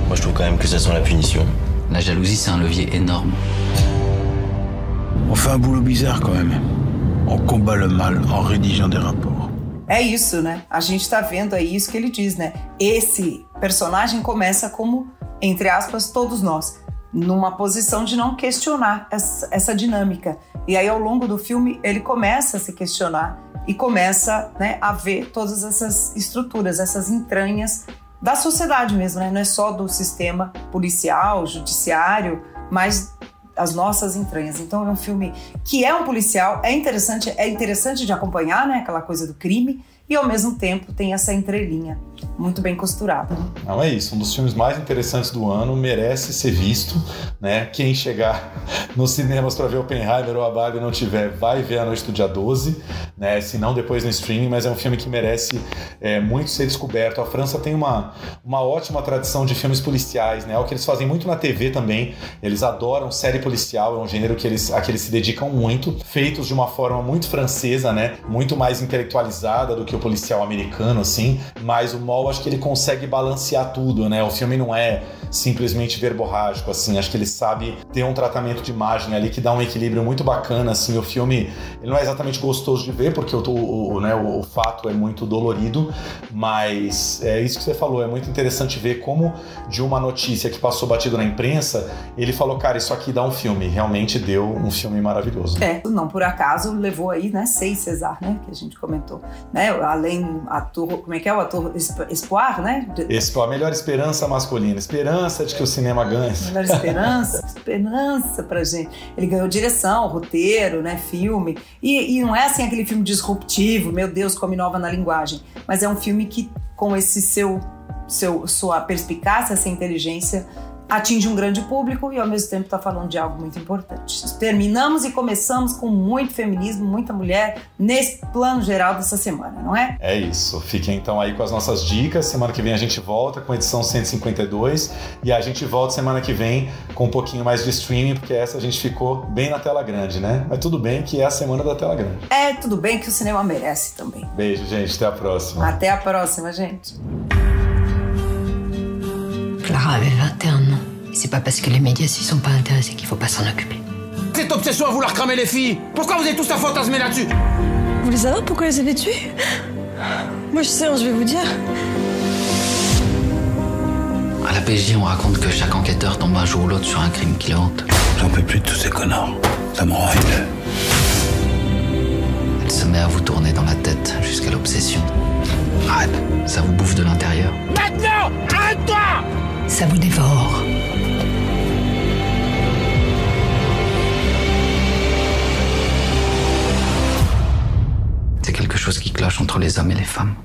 Moi, je trouve quand même que ça sent la punition. La jalousie, c'est un levier énorme. On fait un boulot bizarre quand même. On combat le mal en rédigeant des rapports. É isso, né? A gente está vendo aí isso que ele diz, né? Esse personagem começa como, entre aspas, todos nós, numa posição de não questionar essa, essa dinâmica. E aí, ao longo do filme, ele começa a se questionar e começa né, a ver todas essas estruturas, essas entranhas da sociedade mesmo, né? Não é só do sistema policial, judiciário, mas as nossas entranhas. Então é um filme que é um policial, é interessante, é interessante de acompanhar, né? Aquela coisa do crime, e ao mesmo tempo tem essa entrelinha muito bem costurada. Não é isso, um dos filmes mais interessantes do ano, merece ser visto, né? Quem chegar nos cinemas para ver Oppenheimer ou a Barbie não tiver, vai ver a noite do dia 12, né? Se não depois no streaming, mas é um filme que merece é, muito ser descoberto. A França tem uma, uma ótima tradição de filmes policiais, né? É o que eles fazem muito na TV também. Eles adoram série policial, é um gênero que eles, a que eles se dedicam muito, feitos de uma forma muito francesa, né? Muito mais intelectualizada do que o policial americano, assim, mas o Mol acho que ele consegue balancear tudo, né? O filme não é simplesmente verborrágico, assim, acho que ele sabe ter um tratamento de imagem ali que dá um equilíbrio muito bacana, assim, o filme ele não é exatamente gostoso de ver, porque o, o né, o, o fato é muito dolorido, mas é isso que você falou, é muito interessante ver como de uma notícia que passou batido na imprensa, ele falou, cara, isso aqui dá um filme, realmente deu um filme maravilhoso. É, não por acaso levou aí, né, seis César, né, que a gente comentou, né, além ator, como é que é o ator Espoir, né? Espoir, melhor esperança masculina, esperança de que o cinema ganhe. Melhor esperança, esperança pra gente. Ele ganhou direção, roteiro, né, filme, e, e não é assim aquele filme disruptivo, meu Deus, como inova na linguagem, mas é um filme que com esse seu, seu sua perspicácia, essa inteligência atinge um grande público e ao mesmo tempo está falando de algo muito importante. Terminamos e começamos com muito feminismo, muita mulher nesse plano geral dessa semana, não é? É isso. Fiquem então aí com as nossas dicas. Semana que vem a gente volta com a edição 152 e a gente volta semana que vem com um pouquinho mais de streaming, porque essa a gente ficou bem na tela grande, né? Mas tudo bem que é a semana da tela grande. É, tudo bem que o cinema merece também. Beijo, gente. Até a próxima. Até a próxima, gente. Clara avait 21 ans. C'est pas parce que les médias s'y sont pas intéressés qu'il faut pas s'en occuper. Cette obsession à vouloir cramer les filles Pourquoi vous êtes tous à fantasmer là-dessus Vous les savoir pourquoi les avez tuées Moi je sais, hein, je vais vous dire. À la PJ, on raconte que chaque enquêteur tombe un jour ou l'autre sur un crime qui le hante. J'en peux plus de tous ces connards. Ça me rend haineux. Elle se met à vous tourner dans la tête jusqu'à l'obsession. Arrête, ça vous bouffe de l'intérieur. Maintenant Arrête-toi ça vous dévore. C'est quelque chose qui cloche entre les hommes et les femmes.